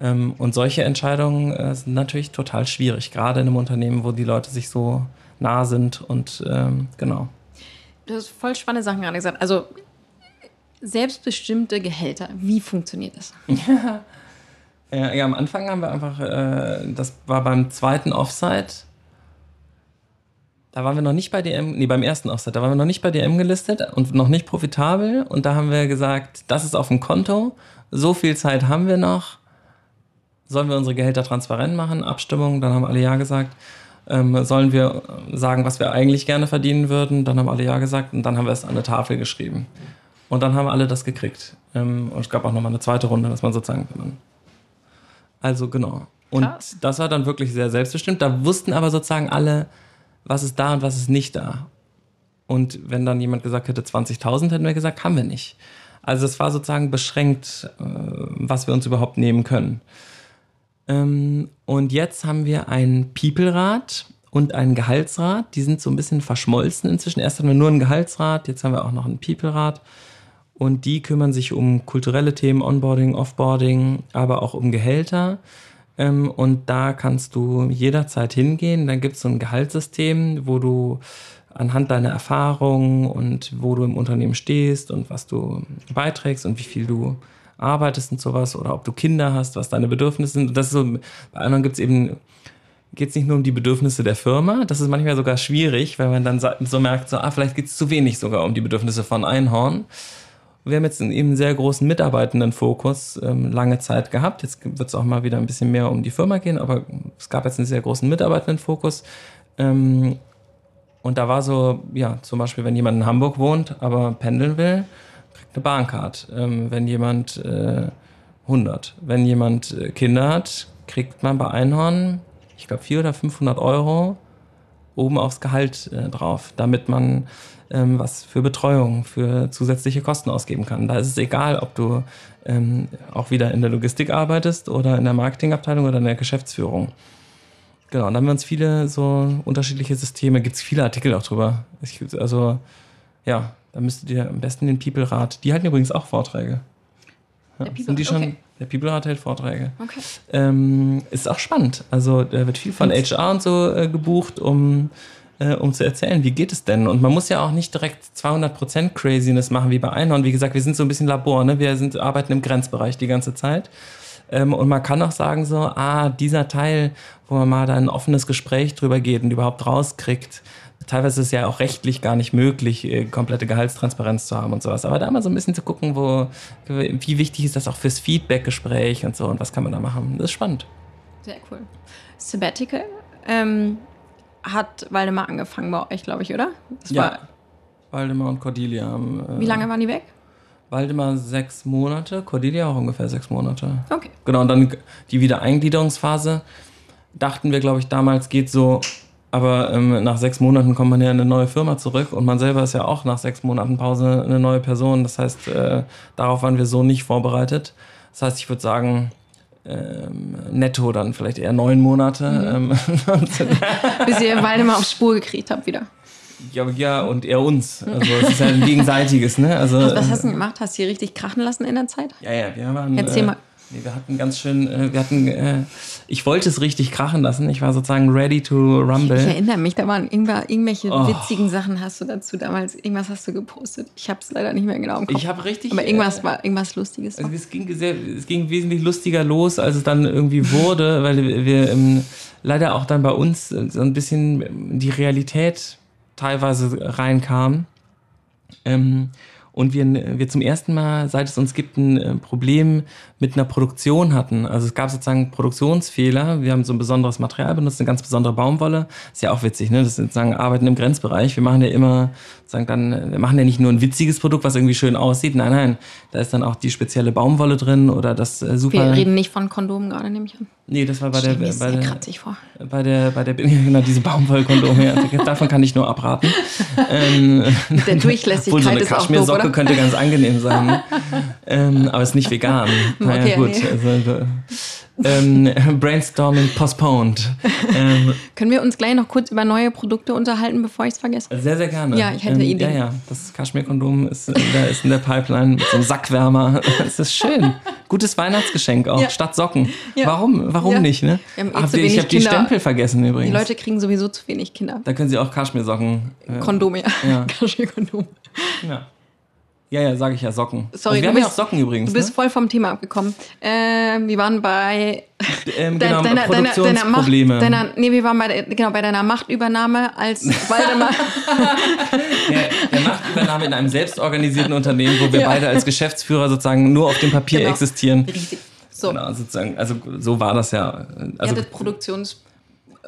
Ähm, und solche Entscheidungen äh, sind natürlich total schwierig, gerade in einem Unternehmen, wo die Leute sich so nah sind und ähm, genau. Du hast voll spannende Sachen gerade gesagt. Also selbstbestimmte Gehälter. Wie funktioniert das? [laughs] Ja, ja am Anfang haben wir einfach, äh, das war beim zweiten Offside. Da waren wir noch nicht bei DM, nee, beim ersten Offside, da waren wir noch nicht bei DM gelistet und noch nicht profitabel. Und da haben wir gesagt, das ist auf dem Konto, so viel Zeit haben wir noch. Sollen wir unsere Gehälter transparent machen? Abstimmung, dann haben alle Ja gesagt. Ähm, sollen wir sagen, was wir eigentlich gerne verdienen würden? Dann haben alle Ja gesagt und dann haben wir es an eine Tafel geschrieben. Und dann haben alle das gekriegt. Ähm, und es gab auch nochmal eine zweite Runde, dass man sozusagen. Also genau. Und Krass. das war dann wirklich sehr selbstbestimmt. Da wussten aber sozusagen alle, was ist da und was ist nicht da. Und wenn dann jemand gesagt hätte 20.000, hätten wir gesagt, haben wir nicht. Also es war sozusagen beschränkt, äh, was wir uns überhaupt nehmen können. Ähm, und jetzt haben wir ein People-Rat und einen Gehaltsrat. Die sind so ein bisschen verschmolzen inzwischen. Erst hatten wir nur einen Gehaltsrat, jetzt haben wir auch noch einen People-Rat. Und die kümmern sich um kulturelle Themen, Onboarding, Offboarding, aber auch um Gehälter. Ähm, und da kannst du jederzeit hingehen. Dann gibt es so ein Gehaltssystem, wo du anhand deiner Erfahrungen und wo du im Unternehmen stehst und was du beiträgst und wie viel du arbeitest und sowas oder ob du Kinder hast, was deine Bedürfnisse sind. Das ist so, bei anderen gibt es eben, geht es nicht nur um die Bedürfnisse der Firma, das ist manchmal sogar schwierig, weil man dann so merkt, so, ah, vielleicht geht es zu wenig sogar um die Bedürfnisse von Einhorn. Wir haben jetzt eben einen sehr großen mitarbeitenden Fokus ähm, lange Zeit gehabt. Jetzt wird es auch mal wieder ein bisschen mehr um die Firma gehen, aber es gab jetzt einen sehr großen mitarbeitenden Fokus. Ähm, und da war so, ja, zum Beispiel, wenn jemand in Hamburg wohnt, aber pendeln will, eine Bahncard. Ähm, wenn jemand äh, 100. Wenn jemand äh, Kinder hat, kriegt man bei Einhorn, ich glaube, 400 oder 500 Euro oben aufs Gehalt äh, drauf, damit man ähm, was für Betreuung, für zusätzliche Kosten ausgeben kann. Da ist es egal, ob du ähm, auch wieder in der Logistik arbeitest oder in der Marketingabteilung oder in der Geschäftsführung. Genau, dann haben wir uns viele so unterschiedliche Systeme, gibt es viele Artikel auch drüber. Ich, also ja, da müsstet ihr am besten den People-Rat, die halten übrigens auch Vorträge. Ja, sind die schon, okay. Der People-Rat hält Vorträge. Okay. Ähm, ist auch spannend. Also da wird viel von HR und so äh, gebucht, um äh, um zu erzählen, wie geht es denn? Und man muss ja auch nicht direkt 200% Craziness machen wie bei Einhorn. Wie gesagt, wir sind so ein bisschen Labor, ne? wir sind, arbeiten im Grenzbereich die ganze Zeit. Ähm, und man kann auch sagen so, ah, dieser Teil, wo man mal da ein offenes Gespräch drüber geht und überhaupt rauskriegt, teilweise ist es ja auch rechtlich gar nicht möglich, äh, komplette Gehaltstransparenz zu haben und sowas. Aber da mal so ein bisschen zu gucken, wo, wie wichtig ist das auch fürs Feedback-Gespräch und so und was kann man da machen. Das ist spannend. Sehr cool. Sabbatical ähm, hat Waldemar angefangen bei euch, glaube ich, oder? Das ja. Waldemar und Cordelia haben. Äh, wie lange waren die weg? Waldemar sechs Monate, Cordelia auch ungefähr sechs Monate. Okay. Genau, und dann die Wiedereingliederungsphase dachten wir, glaube ich, damals geht so aber ähm, nach sechs Monaten kommt man ja in eine neue Firma zurück und man selber ist ja auch nach sechs Monaten Pause eine neue Person. Das heißt, äh, darauf waren wir so nicht vorbereitet. Das heißt, ich würde sagen, ähm, netto dann vielleicht eher neun Monate. Mhm. Ähm, [laughs] [laughs] Bis ihr beide mal auf Spur gekriegt habt wieder. Ja, ja, und er uns. Also es ist ja ein gegenseitiges, ne? Also, was, hast du gemacht? Hast du hier richtig krachen lassen in der Zeit? Ja, ja, wir waren. Erzähl äh, mal. Nee, wir hatten ganz schön, äh, wir hatten, äh, ich wollte es richtig krachen lassen. Ich war sozusagen ready to rumble. Ich, erinnere mich, da waren irgendwelche oh. witzigen Sachen hast du dazu damals, irgendwas hast du gepostet. Ich habe es leider nicht mehr genau im Kopf. Ich habe richtig. Aber irgendwas äh, war irgendwas Lustiges. Also es, ging sehr, es ging wesentlich lustiger los, als es dann irgendwie wurde, [laughs] weil wir ähm, leider auch dann bei uns so ein bisschen die Realität teilweise reinkam. Ähm, und wir, wir zum ersten Mal, seit es uns gibt, ein äh, Problem mit einer Produktion hatten. Also es gab sozusagen Produktionsfehler. Wir haben so ein besonderes Material benutzt, eine ganz besondere Baumwolle. Ist ja auch witzig, ne? Das ist sozusagen Arbeiten im Grenzbereich. Wir machen ja immer, sozusagen dann, wir machen ja nicht nur ein witziges Produkt, was irgendwie schön aussieht. Nein, nein, da ist dann auch die spezielle Baumwolle drin oder das äh, super. Wir reden nicht von Kondomen gerade, nehme ich an. Nee, das war bei der, bei der, vor. bei der, bei der, [laughs] genau, diese Baumwollkondome. Davon kann ich nur abraten. [laughs] ähm, der Durchlässigkeit so eine ist auch doof, könnte ganz angenehm sein. [laughs] ähm, aber ist nicht vegan. Naja, okay, gut. Nee. Also, [laughs] ähm, Brainstorming postponed. Ähm, Können wir uns gleich noch kurz über neue Produkte unterhalten, bevor ich es vergesse? Sehr, sehr gerne. Ja, ich hätte ähm, Ideen. Ja, ja, das Kaschmir-Kondom ist, ist in der Pipeline mit so einem Sackwärmer. [laughs] Das ist schön. Gutes Weihnachtsgeschenk auch, ja. statt Socken. Ja. Warum, warum ja. nicht? Ne? Eh Ach, ich habe die Stempel vergessen übrigens. Die Leute kriegen sowieso zu wenig Kinder. Da können sie auch Kaschmir-Socken. Äh, Kondome, ja. Kaschmir-Kondom. Ja. [laughs] Ja, ja, sage ich ja, Socken. Sorry, also wir haben ja auch Socken übrigens. Du bist ne? voll vom Thema abgekommen. Äh, wir waren bei ähm, genau, deiner, Produktionsprobleme. Deiner, deiner, nee, wir waren bei, genau, bei deiner Machtübernahme als [laughs] Waldemar. [laughs] ja, der Machtübernahme in einem selbstorganisierten Unternehmen, wo wir ja. beide als Geschäftsführer sozusagen nur auf dem Papier genau. existieren. Richtig. So. Genau, sozusagen, also so war das ja. Also, Ihr Produktions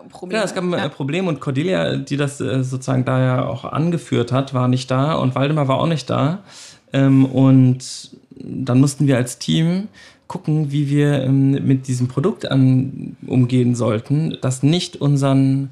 Problem. Ja, es gab ein ja. Problem und Cordelia, die das äh, sozusagen da ja auch angeführt hat, war nicht da und Waldemar war auch nicht da. Ähm, und dann mussten wir als Team gucken, wie wir ähm, mit diesem Produkt an, umgehen sollten, das nicht unseren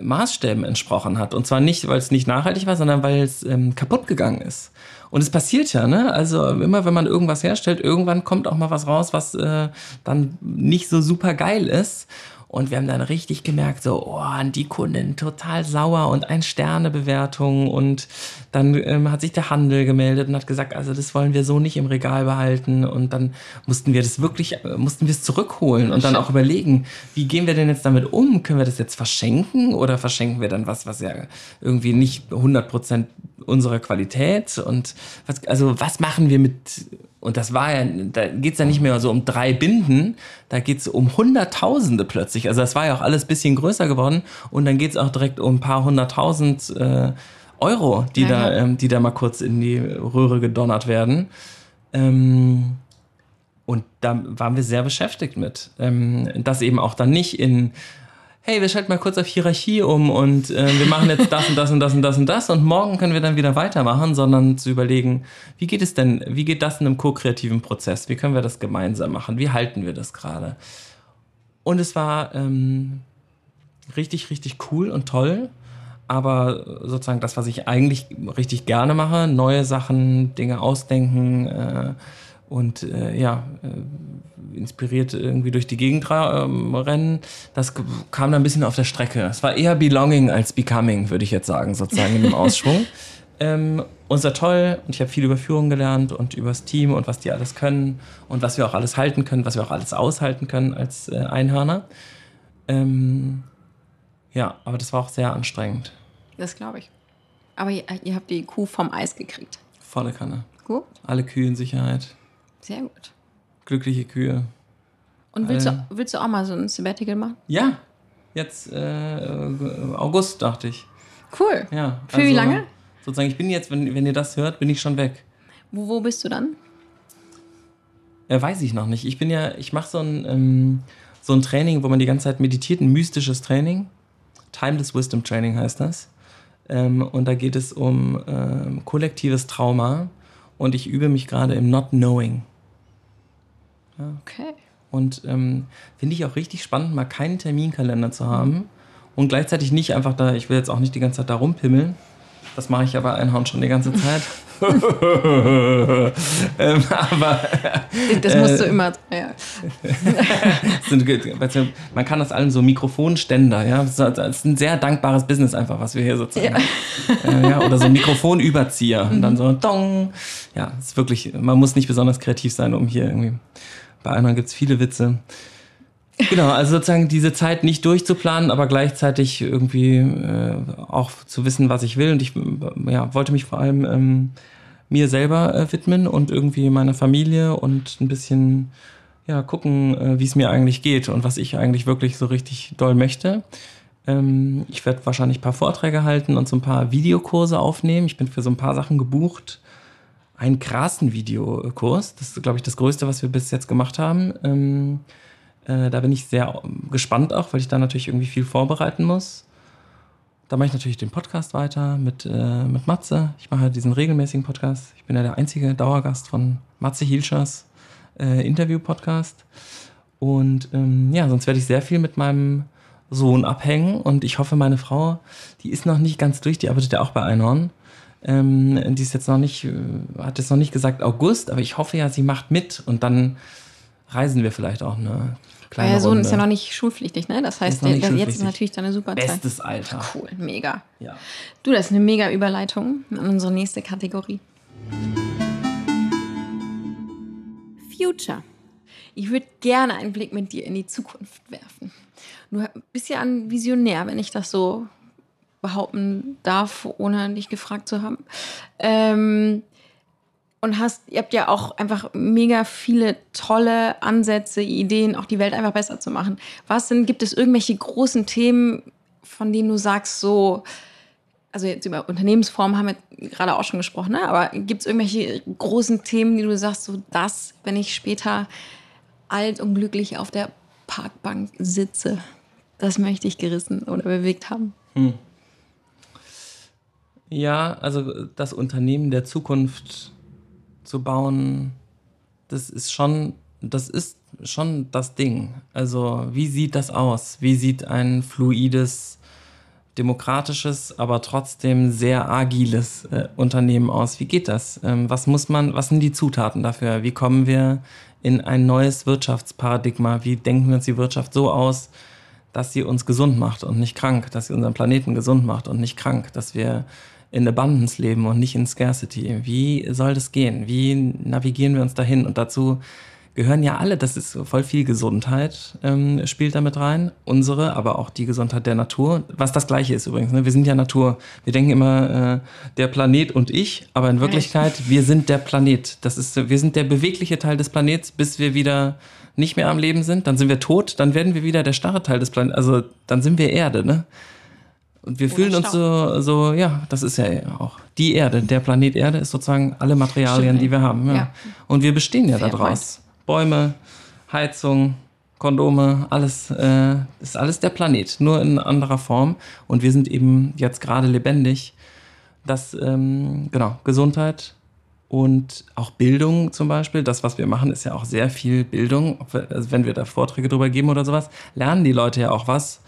Maßstäben entsprochen hat. Und zwar nicht, weil es nicht nachhaltig war, sondern weil es ähm, kaputt gegangen ist. Und es passiert ja, ne? Also immer wenn man irgendwas herstellt, irgendwann kommt auch mal was raus, was äh, dann nicht so super geil ist. Und wir haben dann richtig gemerkt, so, oh, die Kunden total sauer und ein Sternebewertung. Und dann ähm, hat sich der Handel gemeldet und hat gesagt, also das wollen wir so nicht im Regal behalten. Und dann mussten wir das wirklich, äh, mussten wir es zurückholen und dann auch überlegen, wie gehen wir denn jetzt damit um? Können wir das jetzt verschenken oder verschenken wir dann was, was ja irgendwie nicht 100 Prozent unserer Qualität? Und was, also was machen wir mit und das war ja, da geht's ja nicht mehr so um drei Binden, da geht's um Hunderttausende plötzlich. Also das war ja auch alles bisschen größer geworden und dann geht's auch direkt um ein paar hunderttausend äh, Euro, die, ja, da, ähm, die da mal kurz in die Röhre gedonnert werden. Ähm, und da waren wir sehr beschäftigt mit. Ähm, das eben auch dann nicht in hey, wir schalten mal kurz auf Hierarchie um und äh, wir machen jetzt das und das und das und das und das und morgen können wir dann wieder weitermachen, sondern zu überlegen, wie geht es denn, wie geht das in einem ko-kreativen Prozess? Wie können wir das gemeinsam machen? Wie halten wir das gerade? Und es war ähm, richtig, richtig cool und toll. Aber sozusagen das, was ich eigentlich richtig gerne mache, neue Sachen, Dinge ausdenken, äh, und äh, ja, äh, inspiriert irgendwie durch die Gegend äh, rennen. Das kam dann ein bisschen auf der Strecke. Es war eher Belonging als Becoming, würde ich jetzt sagen, sozusagen in dem Ausschwung. [laughs] ähm, uns war toll und ich habe viel über Führung gelernt und über das Team und was die alles können und was wir auch alles halten können, was wir auch alles aushalten können als äh, Einhörner. Ähm, ja, aber das war auch sehr anstrengend. Das glaube ich. Aber ihr, ihr habt die Kuh vom Eis gekriegt. Volle Kanne. Gut. Alle Kühe in Sicherheit. Sehr gut. Glückliche Kühe. Und willst, du, willst du auch mal so ein Sabbatical machen? Ja, jetzt äh, August, dachte ich. Cool. Ja. Für wie lange? Sozusagen, ich bin jetzt, wenn, wenn ihr das hört, bin ich schon weg. Wo, wo bist du dann? Ja, weiß ich noch nicht. Ich bin ja, ich mache so ein, ähm, so ein Training, wo man die ganze Zeit meditiert, ein mystisches Training. Timeless Wisdom Training heißt das. Ähm, und da geht es um ähm, kollektives Trauma. Und ich übe mich gerade im Not Knowing. Ja. Okay. Und ähm, finde ich auch richtig spannend, mal keinen Terminkalender zu haben und gleichzeitig nicht einfach da, ich will jetzt auch nicht die ganze Zeit da rumpimmeln. Das mache ich aber Einhorn schon die ganze Zeit. [laughs] ähm, aber das musst du äh, immer. Ja. [laughs] man kann das allen so Mikrofonständer, ja. Das ist ein sehr dankbares Business einfach, was wir hier sozusagen. Ja. Äh, ja, oder so Mikrofonüberzieher. Und dann so Dong. Ja, ist wirklich, man muss nicht besonders kreativ sein, um hier irgendwie. Bei Einhorn gibt es viele Witze. Genau, also sozusagen diese Zeit nicht durchzuplanen, aber gleichzeitig irgendwie äh, auch zu wissen, was ich will. Und ich ja, wollte mich vor allem ähm, mir selber äh, widmen und irgendwie meiner Familie und ein bisschen ja, gucken, äh, wie es mir eigentlich geht und was ich eigentlich wirklich so richtig doll möchte. Ähm, ich werde wahrscheinlich ein paar Vorträge halten und so ein paar Videokurse aufnehmen. Ich bin für so ein paar Sachen gebucht. Einen krassen Videokurs. Das ist, glaube ich, das Größte, was wir bis jetzt gemacht haben. Ähm, äh, da bin ich sehr gespannt auch, weil ich da natürlich irgendwie viel vorbereiten muss. Da mache ich natürlich den Podcast weiter mit, äh, mit Matze. Ich mache diesen regelmäßigen Podcast. Ich bin ja der einzige Dauergast von Matze Hilschers äh, Interview-Podcast. Und ähm, ja, sonst werde ich sehr viel mit meinem Sohn abhängen. Und ich hoffe, meine Frau, die ist noch nicht ganz durch, die arbeitet ja auch bei Einhorn. Ähm, die ist jetzt noch nicht, äh, hat jetzt noch nicht gesagt August, aber ich hoffe ja, sie macht mit und dann reisen wir vielleicht auch eine kleine Euer Sohn Runde. ist ja noch nicht schulpflichtig, ne? Das heißt, der, jetzt ist natürlich deine super Zeit. Bestes Alter. Cool, mega. Ja. Du, das ist eine mega Überleitung an unsere nächste Kategorie. Future. Ich würde gerne einen Blick mit dir in die Zukunft werfen. Du bist ja ein Visionär, wenn ich das so behaupten darf, ohne dich gefragt zu haben. Ähm, und hast, ihr habt ja auch einfach mega viele tolle Ansätze, Ideen, auch die Welt einfach besser zu machen. Was denn, gibt es irgendwelche großen Themen, von denen du sagst, so, also jetzt über Unternehmensformen haben wir gerade auch schon gesprochen, ne? aber gibt es irgendwelche großen Themen, die du sagst, so das, wenn ich später alt und glücklich auf der Parkbank sitze, das möchte ich gerissen oder bewegt haben? Hm. Ja, also das Unternehmen der Zukunft zu bauen, das ist schon, das ist schon das Ding. Also, wie sieht das aus? Wie sieht ein fluides, demokratisches, aber trotzdem sehr agiles äh, Unternehmen aus? Wie geht das? Ähm, was muss man, was sind die Zutaten dafür? Wie kommen wir in ein neues Wirtschaftsparadigma? Wie denken wir uns die Wirtschaft so aus, dass sie uns gesund macht und nicht krank, dass sie unseren Planeten gesund macht und nicht krank, dass wir in Abundance leben und nicht in Scarcity. Wie soll das gehen? Wie navigieren wir uns dahin? Und dazu gehören ja alle, das ist voll viel Gesundheit, ähm, spielt damit rein. Unsere, aber auch die Gesundheit der Natur. Was das Gleiche ist übrigens. Ne? Wir sind ja Natur. Wir denken immer, äh, der Planet und ich, aber in Wirklichkeit, Echt? wir sind der Planet. Das ist, wir sind der bewegliche Teil des Planets, bis wir wieder nicht mehr am Leben sind. Dann sind wir tot, dann werden wir wieder der starre Teil des Planeten. Also dann sind wir Erde, ne? Und wir Oder fühlen uns so, so, ja, das ist ja auch die Erde. Der Planet Erde ist sozusagen alle Materialien, Stimmt, die wir haben. Ja. ja. Und wir bestehen ja daraus. Bäume, Heizung, Kondome, alles äh, ist alles der Planet, nur in anderer Form. Und wir sind eben jetzt gerade lebendig. Das, ähm, genau, Gesundheit und auch Bildung zum Beispiel. Das, was wir machen, ist ja auch sehr viel Bildung. Also wenn wir da Vorträge drüber geben oder sowas, lernen die Leute ja auch was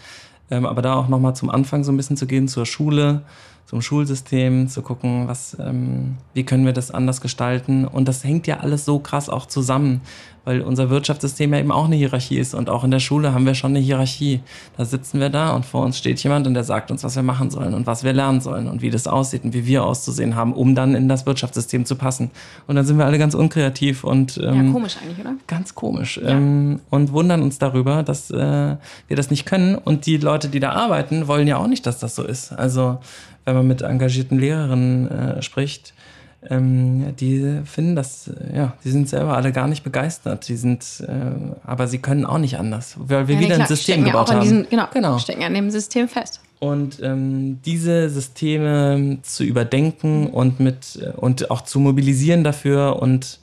ähm, aber da auch nochmal zum Anfang so ein bisschen zu gehen, zur Schule, zum Schulsystem, zu gucken, was, ähm, wie können wir das anders gestalten. Und das hängt ja alles so krass auch zusammen weil unser Wirtschaftssystem ja eben auch eine Hierarchie ist und auch in der Schule haben wir schon eine Hierarchie. Da sitzen wir da und vor uns steht jemand und der sagt uns, was wir machen sollen und was wir lernen sollen und wie das aussieht und wie wir auszusehen haben, um dann in das Wirtschaftssystem zu passen. Und dann sind wir alle ganz unkreativ und ähm, ja, komisch eigentlich, oder? Ganz komisch ja. ähm, und wundern uns darüber, dass äh, wir das nicht können und die Leute, die da arbeiten, wollen ja auch nicht, dass das so ist. Also wenn man mit engagierten Lehrerinnen äh, spricht, ähm, die finden das, äh, ja, die sind selber alle gar nicht begeistert. Die sind, äh, aber sie können auch nicht anders, weil wir Ja, wieder klar, ein System gebaut haben. Diesen, genau, genau. stecken ja in dem System fest. Und ähm, diese Systeme zu überdenken und mit äh, und auch zu mobilisieren dafür und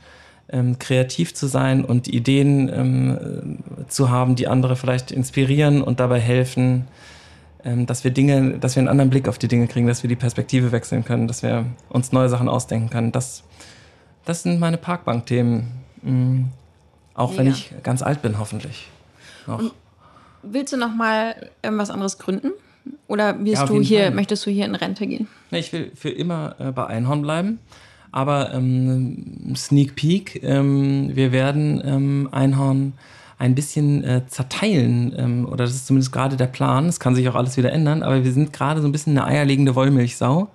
ähm, kreativ zu sein und Ideen ähm, äh, zu haben, die andere vielleicht inspirieren und dabei helfen, dass wir Dinge, dass wir einen anderen Blick auf die Dinge kriegen, dass wir die Perspektive wechseln können, dass wir uns neue Sachen ausdenken können. Das, das sind meine Parkbank-Themen. Mm, Auch wenn Mega. ich ganz alt bin, hoffentlich. Willst du noch mal irgendwas anderes gründen? Oder Ja, du hier, Fall. möchtest du hier in Rente gehen? Ich will für immer äh, bei Einhorn bleiben. Aber ähm, Sneak Peek, ähm, wir werden ähm, Einhorn ein bisschen äh, zerteilen. Ähm, oder das ist zumindest gerade der Plan. Es kann sich auch alles wieder ändern. Aber wir sind gerade so ein bisschen eine eierlegende Wollmilchsau.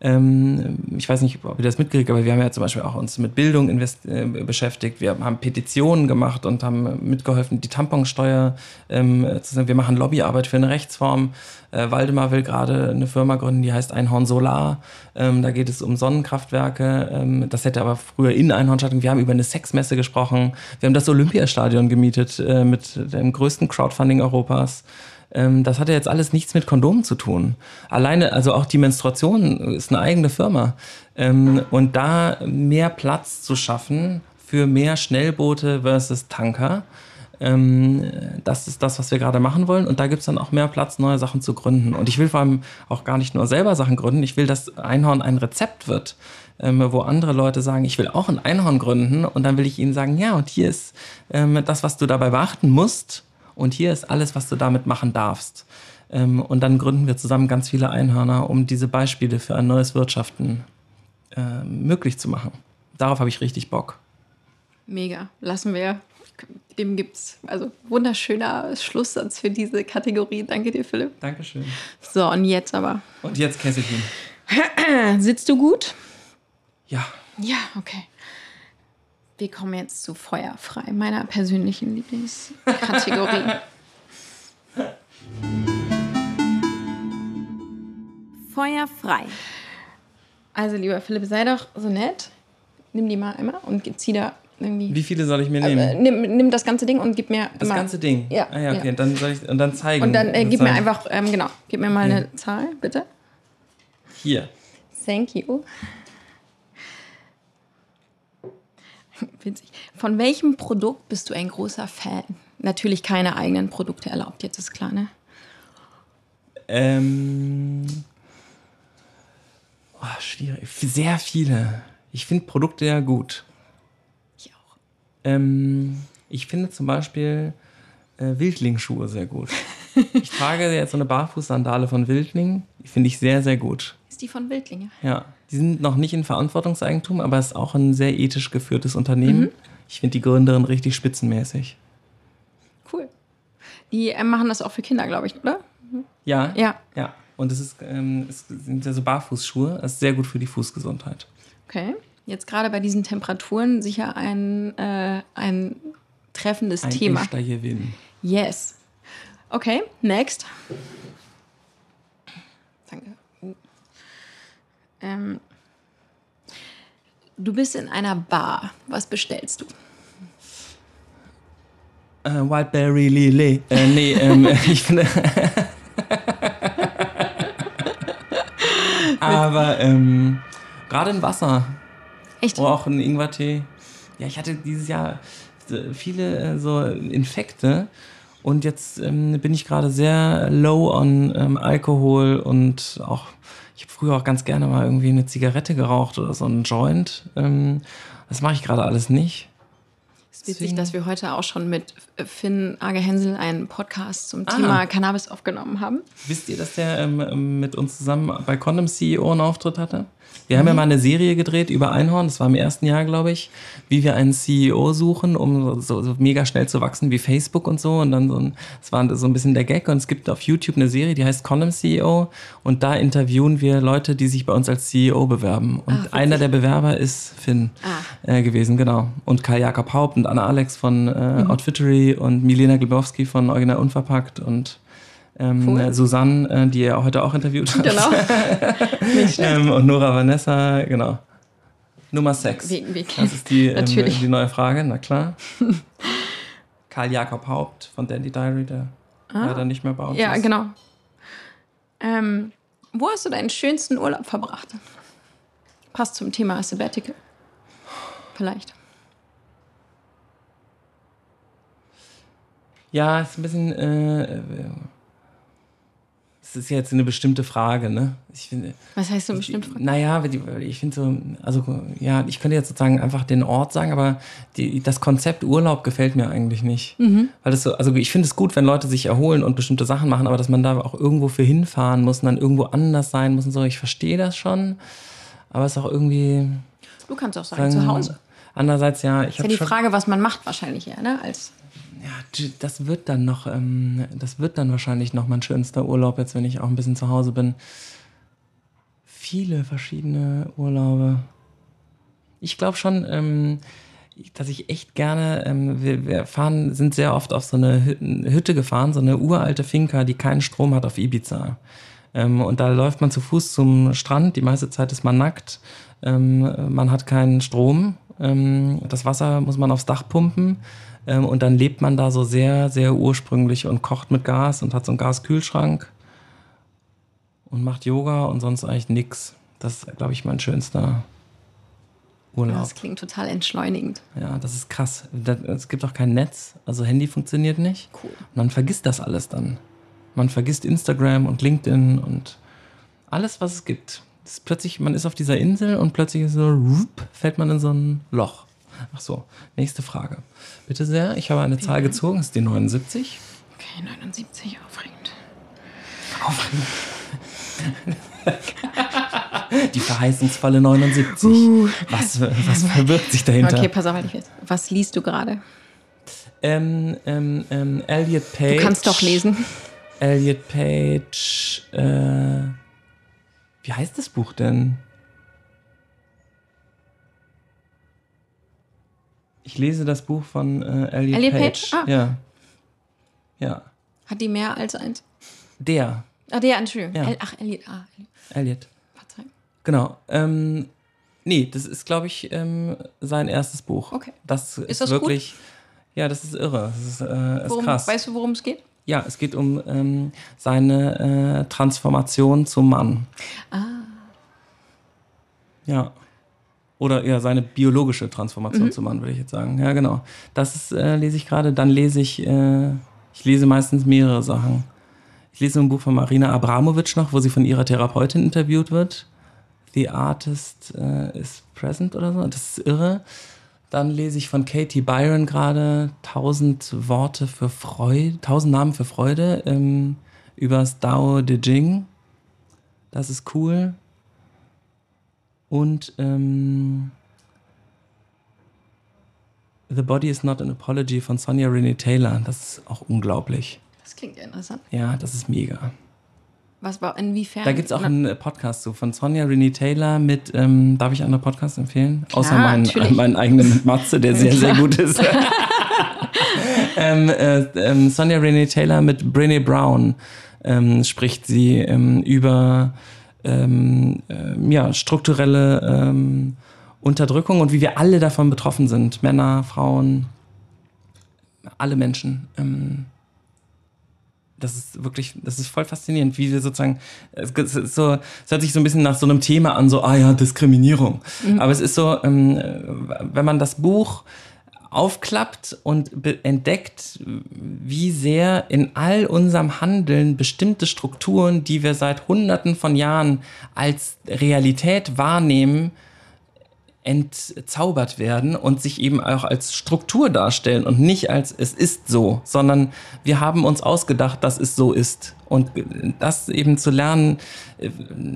Ähm, ich weiß nicht, ob ihr das mitgekriegt aber wir haben ja zum Beispiel auch uns mit Bildung äh, beschäftigt. Wir haben Petitionen gemacht und haben mitgeholfen, die Tamponsteuer ähm, zu sagen, wir machen Lobbyarbeit für eine Rechtsform. Äh, Waldemar will gerade eine Firma gründen, die heißt Einhorn Solar. Ähm, da geht es um Sonnenkraftwerke. Ähm, das hätte aber früher in Einhorn stattgefunden. Wir haben über eine Sexmesse gesprochen. Wir haben das Olympiastadion gemietet äh, mit dem größten Crowdfunding Europas. Ähm, das hat ja jetzt alles nichts mit Kondomen zu tun. Alleine, also auch die Menstruation ist eine eigene Firma. Ähm, und da mehr Platz zu schaffen für mehr Schnellboote versus Tanker, ähm, das ist das, was wir gerade machen wollen. Und da gibt es dann auch mehr Platz, neue Sachen zu gründen. Und ich will vor allem auch gar nicht nur selber Sachen gründen. Ich will, dass Einhorn ein Rezept wird, ähm, wo andere Leute sagen, ich will auch ein Einhorn gründen. Und dann will ich ihnen sagen, ja, und hier ist ähm, das, was du dabei beachten musst. Und hier ist alles, was du damit machen darfst. Ähm, und dann gründen wir zusammen ganz viele Einhörner, um diese Beispiele für ein neues Wirtschaften äh, möglich zu machen. Darauf habe ich richtig Bock. Mega. Lassen wir. Dem gibt's also wunderschöner Schlusssatz für diese Kategorie. Danke dir, Philipp. Dankeschön. So, und jetzt aber. Und jetzt Kesselchen. [clears throat] Sitzt du gut? Ja. Ja, okay. Wir kommen jetzt zu Feuerfrei, meiner persönlichen Lieblingskategorie. [laughs] Feuerfrei. Also, lieber Philipp, sei doch so nett. Nimm die mal einmal und zieh da irgendwie. Wie viele soll ich mir nehmen? Äh, nimm, nimm das ganze Ding und gib mir das immer. ganze Ding? Ja, Ah, ja, okay. ja. Dann soll ich, und dann zeigen. Und dann äh, gib mir einfach, ähm, genau, gib mir mal eine Zahl, bitte. Hier. Thank you. [laughs] Witzig. Von welchem Produkt bist du ein großer Fan? Natürlich keine eigenen Produkte erlaubt, jetzt ist klar, ne? Ähm. Oh, schwierig. Sehr viele. Ich finde Produkte ja gut. Ich auch. Ähm, ich finde zum Beispiel äh, Wildlingschuhe sehr gut. [laughs] ich trage jetzt so eine Barfußsandale von Wildling. Die finde ich sehr, sehr gut. Ist die von Wildlinge? Ja, die sind noch nicht in Verantwortungseigentum, aber es ist auch ein sehr ethisch geführtes Unternehmen. Ich finde die Gründerin richtig spitzenmäßig. Cool. Die äh, machen das auch für Kinder, glaube ich, oder? Ja, Ja. ja. Und es, ist, ähm, es sind ja so Barfußschuhe. Das ist sehr gut für die Fußgesundheit. Okay. Jetzt gerade bei diesen Temperaturen sicher ein, äh, ein treffendes Ein Thema. Gewinn. Yes. Okay, next. Danke. Ähm, du bist in einer Bar. Was bestellst du? Äh, Wildberry Lily. Äh, nee, ähm, [laughs] ich finde. [laughs] Aber ähm, gerade ein Wasser Echt? oder auch ein Ingwertee. Ja, ich hatte dieses Jahr äh, viele äh, so Infekte und jetzt ähm, bin ich gerade sehr low on ähm, Alkohol und auch ich habe früher auch ganz gerne mal irgendwie eine Zigarette geraucht oder so einen Joint. Ähm, das mache ich gerade alles nicht. Es ist witzig, dass wir heute auch schon mit Finn Age Hensel einen Podcast zum Ah. Thema Cannabis aufgenommen haben. Wisst ihr, dass der ähm, mit uns zusammen bei Condom CEO einen Auftritt hatte? Wir haben ja mal eine Serie gedreht über Einhorn, das war im ersten Jahr, glaube ich, wie wir einen CEO suchen, um so, so mega schnell zu wachsen wie Facebook und so. Und dann so ein, das war so ein bisschen der Gag. Und es gibt auf YouTube eine Serie, die heißt Condom CEO. Und da interviewen wir Leute, die sich bei uns als CEO bewerben. Und witzig. einer der Bewerber ist Finn Ah. äh, gewesen, genau. Und Kai Jakob Haupt und Anna Alex von äh, Outfittery und Milena Glebowski von Original Unverpackt und ähm, Cool. Susanne, äh, die ihr heute auch interviewt habt. Genau. [laughs] Nicht ähm, und Nora Vanessa, genau. Nummer 6. Wie- wie- das ist die, ähm, die neue Frage, na klar. [laughs] Karl Jakob Haupt von Dandy Diary, der leider nicht mehr bei uns Ah. Ja, ist. genau. Ähm, wo hast du deinen schönsten Urlaub verbracht? Passt zum Thema Sabbatical. Vielleicht. Ja, ist ein bisschen. Äh, es ist jetzt eine bestimmte Frage, ne? Ich finde. Was heißt so bestimmt? Naja, weil die- weil ich finde so, also ja, ich könnte jetzt sozusagen einfach den Ort sagen, aber die, das Konzept Urlaub gefällt mir eigentlich nicht. Mhm. Weil das so, also ich finde es gut, wenn Leute sich erholen und bestimmte Sachen machen, aber dass man da auch irgendwo für hinfahren muss und dann irgendwo anders sein muss und so, ich verstehe das schon. Aber es ist auch irgendwie. Du kannst auch sagen, zu Hause. Andererseits, ja, ich Ist ja habe die. Frage, was man macht wahrscheinlich eher, ne? Als Ja, das wird dann noch, ähm, das wird dann wahrscheinlich noch mein schönster Urlaub, jetzt wenn ich auch ein bisschen zu Hause bin. Viele verschiedene Urlaube. Ich glaube schon, ähm, dass ich echt gerne, ähm, wir, wir fahren, sind sehr oft auf so eine Hü- Hütte gefahren, so eine uralte Finca, die keinen Strom hat auf Ibiza. Ähm, und da läuft man zu Fuß zum Strand, die meiste Zeit ist man nackt, ähm, man hat keinen Strom, ähm, das Wasser muss man aufs Dach pumpen ähm, und dann lebt man da so sehr, sehr ursprünglich und kocht mit Gas und hat so einen Gaskühlschrank und macht Yoga und sonst eigentlich nix. Das ist, glaube ich, mein schönster Urlaub. das klingt total entschleunigend. Ja, das ist krass. Es gibt auch kein Netz, also Handy funktioniert nicht. Cool. Man vergisst das alles dann. Man vergisst Instagram und LinkedIn und alles, was es gibt. Ist plötzlich, man ist auf dieser Insel und plötzlich ist so, fällt man in so ein Loch. Ach so, nächste Frage. Bitte sehr, ich habe eine Zahl gezogen, ist die 79. Okay, 79, aufregend. Aufregend. [laughs] Die verheißungsvolle 79. Was, was verbirgt sich dahinter? Okay, pass auf. Was liest du gerade? Ähm, ähm, ähm, Elliot Page. Du kannst doch lesen. Elliot Page. Äh, wie heißt das Buch denn? Ich lese das Buch von äh, Elliot, Elliot Page. Page? Ah. Ja. Ja. Hat die mehr als eins? Der, Ah, der, Entschuldigung. Ja. El Ach, Elliot. Ah, Elliot. Elliot. Genau. Ähm, nee, das ist, glaube ich, ähm, sein erstes Buch. Okay. Das ist, das gut? wirklich. Ja, das ist irre. Das ist, äh, ist Worum, krass. weißt du, worum es geht? Ja, es geht um ähm, seine äh, Transformation zum Mann. Ah. Ja. Oder ja, seine biologische Transformation Mhm. zum Mann, würde ich jetzt sagen. Ja, genau. Das ist, äh, lese ich gerade. Dann lese ich, äh, ich lese meistens mehrere Sachen. Ich lese ein Buch von Marina Abramovic noch, wo sie von ihrer Therapeutin interviewt wird. The Artist äh, is Present oder so. Das ist irre. Dann lese ich von Katie Byron gerade tausend Worte für Freude, tausend Namen für Freude ähm, übers Dao De Jing. Das ist cool. Und ähm, The Body is Not an Apology von Sonja Renee Taylor. Das ist auch unglaublich. Das klingt ja interessant. Ja, das ist mega. Was war, inwiefern? Da gibt es auch einen äh, Podcast zu von Sonja Renee Taylor mit, ähm, darf ich andere Podcasts empfehlen? Außer meinen, natürlich. meinen eigenen mit Matze, der sehr, sehr gut ist. [laughs] ähm, äh, ähm, Sonja Renee Taylor mit Brené Brown ähm, spricht sie ähm, über ähm, ähm, ja, strukturelle ähm, Unterdrückung und wie wir alle davon betroffen sind. Männer, Frauen, alle Menschen. Ähm, das ist wirklich, das ist voll faszinierend, wie wir sozusagen, es, es so, es hört sich so ein bisschen nach so einem Thema an, so, ah ja, Diskriminierung. Aber es ist so, ähm, wenn man das Buch aufklappt und entdeckt, wie sehr in all unserem Handeln bestimmte Strukturen, die wir seit Hunderten von Jahren als Realität wahrnehmen, entzaubert werden und sich eben auch als Struktur darstellen und nicht als es ist so, sondern wir haben uns ausgedacht, dass es so ist. Und das eben zu lernen, äh,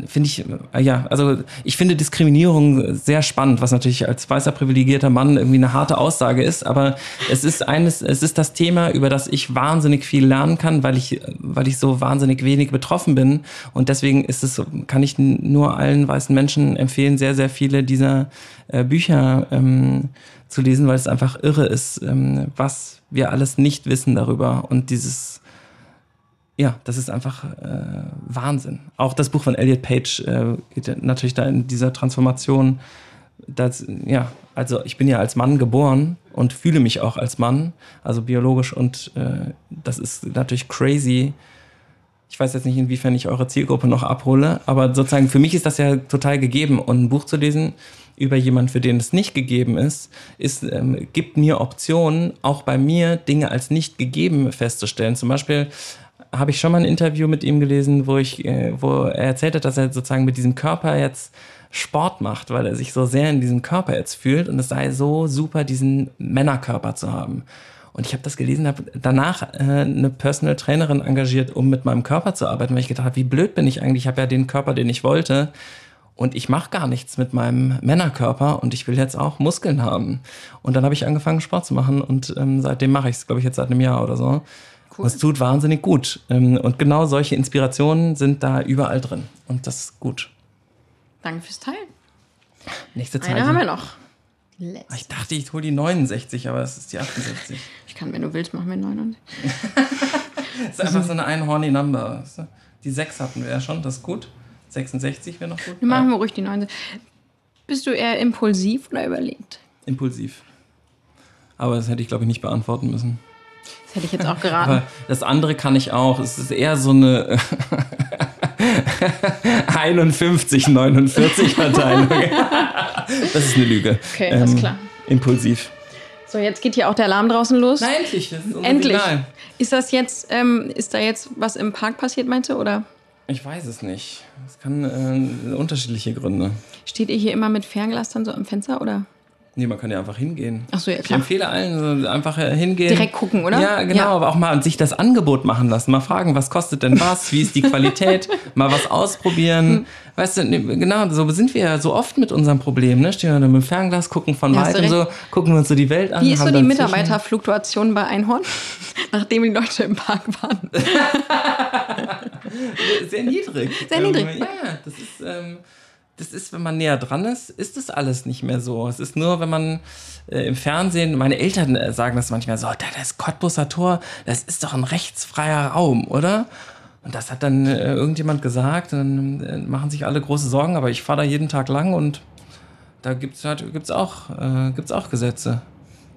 finde ich, äh, ja, also ich finde Diskriminierung sehr spannend, was natürlich als weißer privilegierter Mann irgendwie eine harte Aussage ist, aber es ist eines, es ist das Thema, über das ich wahnsinnig viel lernen kann, weil ich, weil ich so wahnsinnig wenig betroffen bin. Und deswegen ist es, kann ich nur allen weißen Menschen empfehlen, sehr, sehr viele dieser äh, Bücher ähm, zu lesen, weil es einfach irre ist, ähm, was wir alles nicht wissen darüber. Und dieses, ja, das ist einfach äh, Wahnsinn. Auch das Buch von Elliot Page äh, geht natürlich da in dieser Transformation das, ja, also ich bin ja als Mann geboren und fühle mich auch als Mann, also biologisch und äh, das ist natürlich crazy. Ich weiß jetzt nicht, inwiefern ich eure Zielgruppe noch abhole, aber sozusagen für mich ist das ja total gegeben und ein Buch zu lesen über jemanden, für den es nicht gegeben ist, ist ähm, gibt mir Optionen, auch bei mir Dinge als nicht gegeben festzustellen. Zum Beispiel habe ich schon mal ein Interview mit ihm gelesen, wo ich, äh, wo er erzählt hat, dass er sozusagen mit diesem Körper jetzt Sport macht, weil er sich so sehr in diesem Körper jetzt fühlt und es sei so super, diesen Männerkörper zu haben. Und ich habe das gelesen, habe danach äh, eine Personal Trainerin engagiert, um mit meinem Körper zu arbeiten, weil ich gedacht habe, wie blöd bin ich eigentlich? Ich habe ja den Körper, den ich wollte. Und ich mache gar nichts mit meinem Männerkörper und ich will jetzt auch Muskeln haben. Und dann habe ich angefangen, Sport zu machen und ähm, seitdem mache ich es, glaube ich, jetzt seit einem Jahr oder so. Cool. Es tut wahnsinnig gut. Ähm, und genau solche Inspirationen sind da überall drin. Und das ist gut. Danke fürs Teilen. Nächste Zeit. Eine haben wir noch. Letzte. Ich dachte, ich hole die 69, aber es ist die 68. [laughs] Ich kann, wenn du willst, machen wir 69. [laughs] das ist einfach so eine einhorny Number. Die 6 hatten wir ja schon, das ist gut. 66 wäre noch gut. Wir machen wir ruhig die 69. Bist du eher impulsiv oder überlegt? Impulsiv. Aber das hätte ich, glaube ich, nicht beantworten müssen. Das hätte ich jetzt auch geraten. Aber das andere kann ich auch. Es ist eher so eine [laughs] 51, 49 Verteilung. [laughs] das ist eine Lüge. Okay, ähm, ist klar. Impulsiv. So, jetzt geht hier auch der Alarm draußen los. Nein, endlich. Das ist endlich. Signal. Ist das jetzt, ähm, ist da jetzt was im Park passiert, meinst du, oder? Ich weiß es nicht. Es kann äh, unterschiedliche Gründe. Steht ihr hier immer mit Fernglas dann so am Fenster, oder? Nee, man kann ja einfach hingehen. Ach so, ja, klar. Ich empfehle allen, einfach hingehen. Direkt gucken, oder? Ja, genau. Ja. Aber auch mal sich das Angebot machen lassen. Mal fragen, was kostet denn was? Wie ist die Qualität? [laughs] mal was ausprobieren. Hm. Weißt du, genau, so sind wir ja so oft mit unserem Problem. Ne? Stehen wir da mit dem Fernglas, gucken von ja, weitem so, gucken wir uns so die Welt an. Wie ist so die Mitarbeiterfluktuation bei Einhorn? [laughs] Nachdem die Leute im Park waren. [laughs] Sehr niedrig. Sehr niedrig. Ja, das ist... Ähm, das ist, wenn man näher dran ist, ist das alles nicht mehr so. Es ist nur, wenn man äh, im Fernsehen, meine Eltern äh, sagen das manchmal so, da das Cottbusser Tor, das ist doch ein rechtsfreier Raum, oder? Und das hat dann äh, irgendjemand gesagt, dann äh, machen sich alle große Sorgen, aber ich fahre da jeden Tag lang und da gibt es halt, gibt's auch, äh, gibt's auch Gesetze.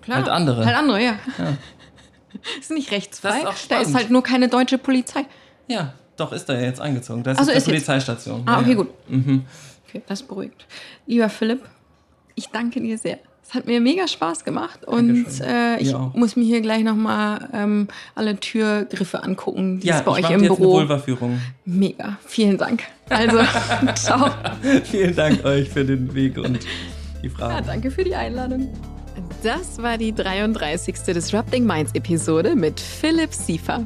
Klar, halt andere. Halt andere, ja. ja. [laughs] ist nicht rechtsfrei. Ist da ist halt nur keine deutsche Polizei. Ja, doch, ist da jetzt eingezogen. Das also ist, ist die Polizeistation. Ah, okay, ja. gut. Mhm. Okay, das beruhigt. Lieber Philipp, ich danke dir sehr. Es hat mir mega Spaß gemacht und äh, ich ja. muss mir hier gleich nochmal ähm, alle Türgriffe angucken, die ja, es bei euch im jetzt Büro. Eine Vulva-Führung. Mega, vielen Dank. Also, [laughs] ciao. vielen Dank euch für den Weg und die Fragen. Ja, danke für die Einladung. Das war die 33. Disrupting Minds Episode mit Philipp Siefer.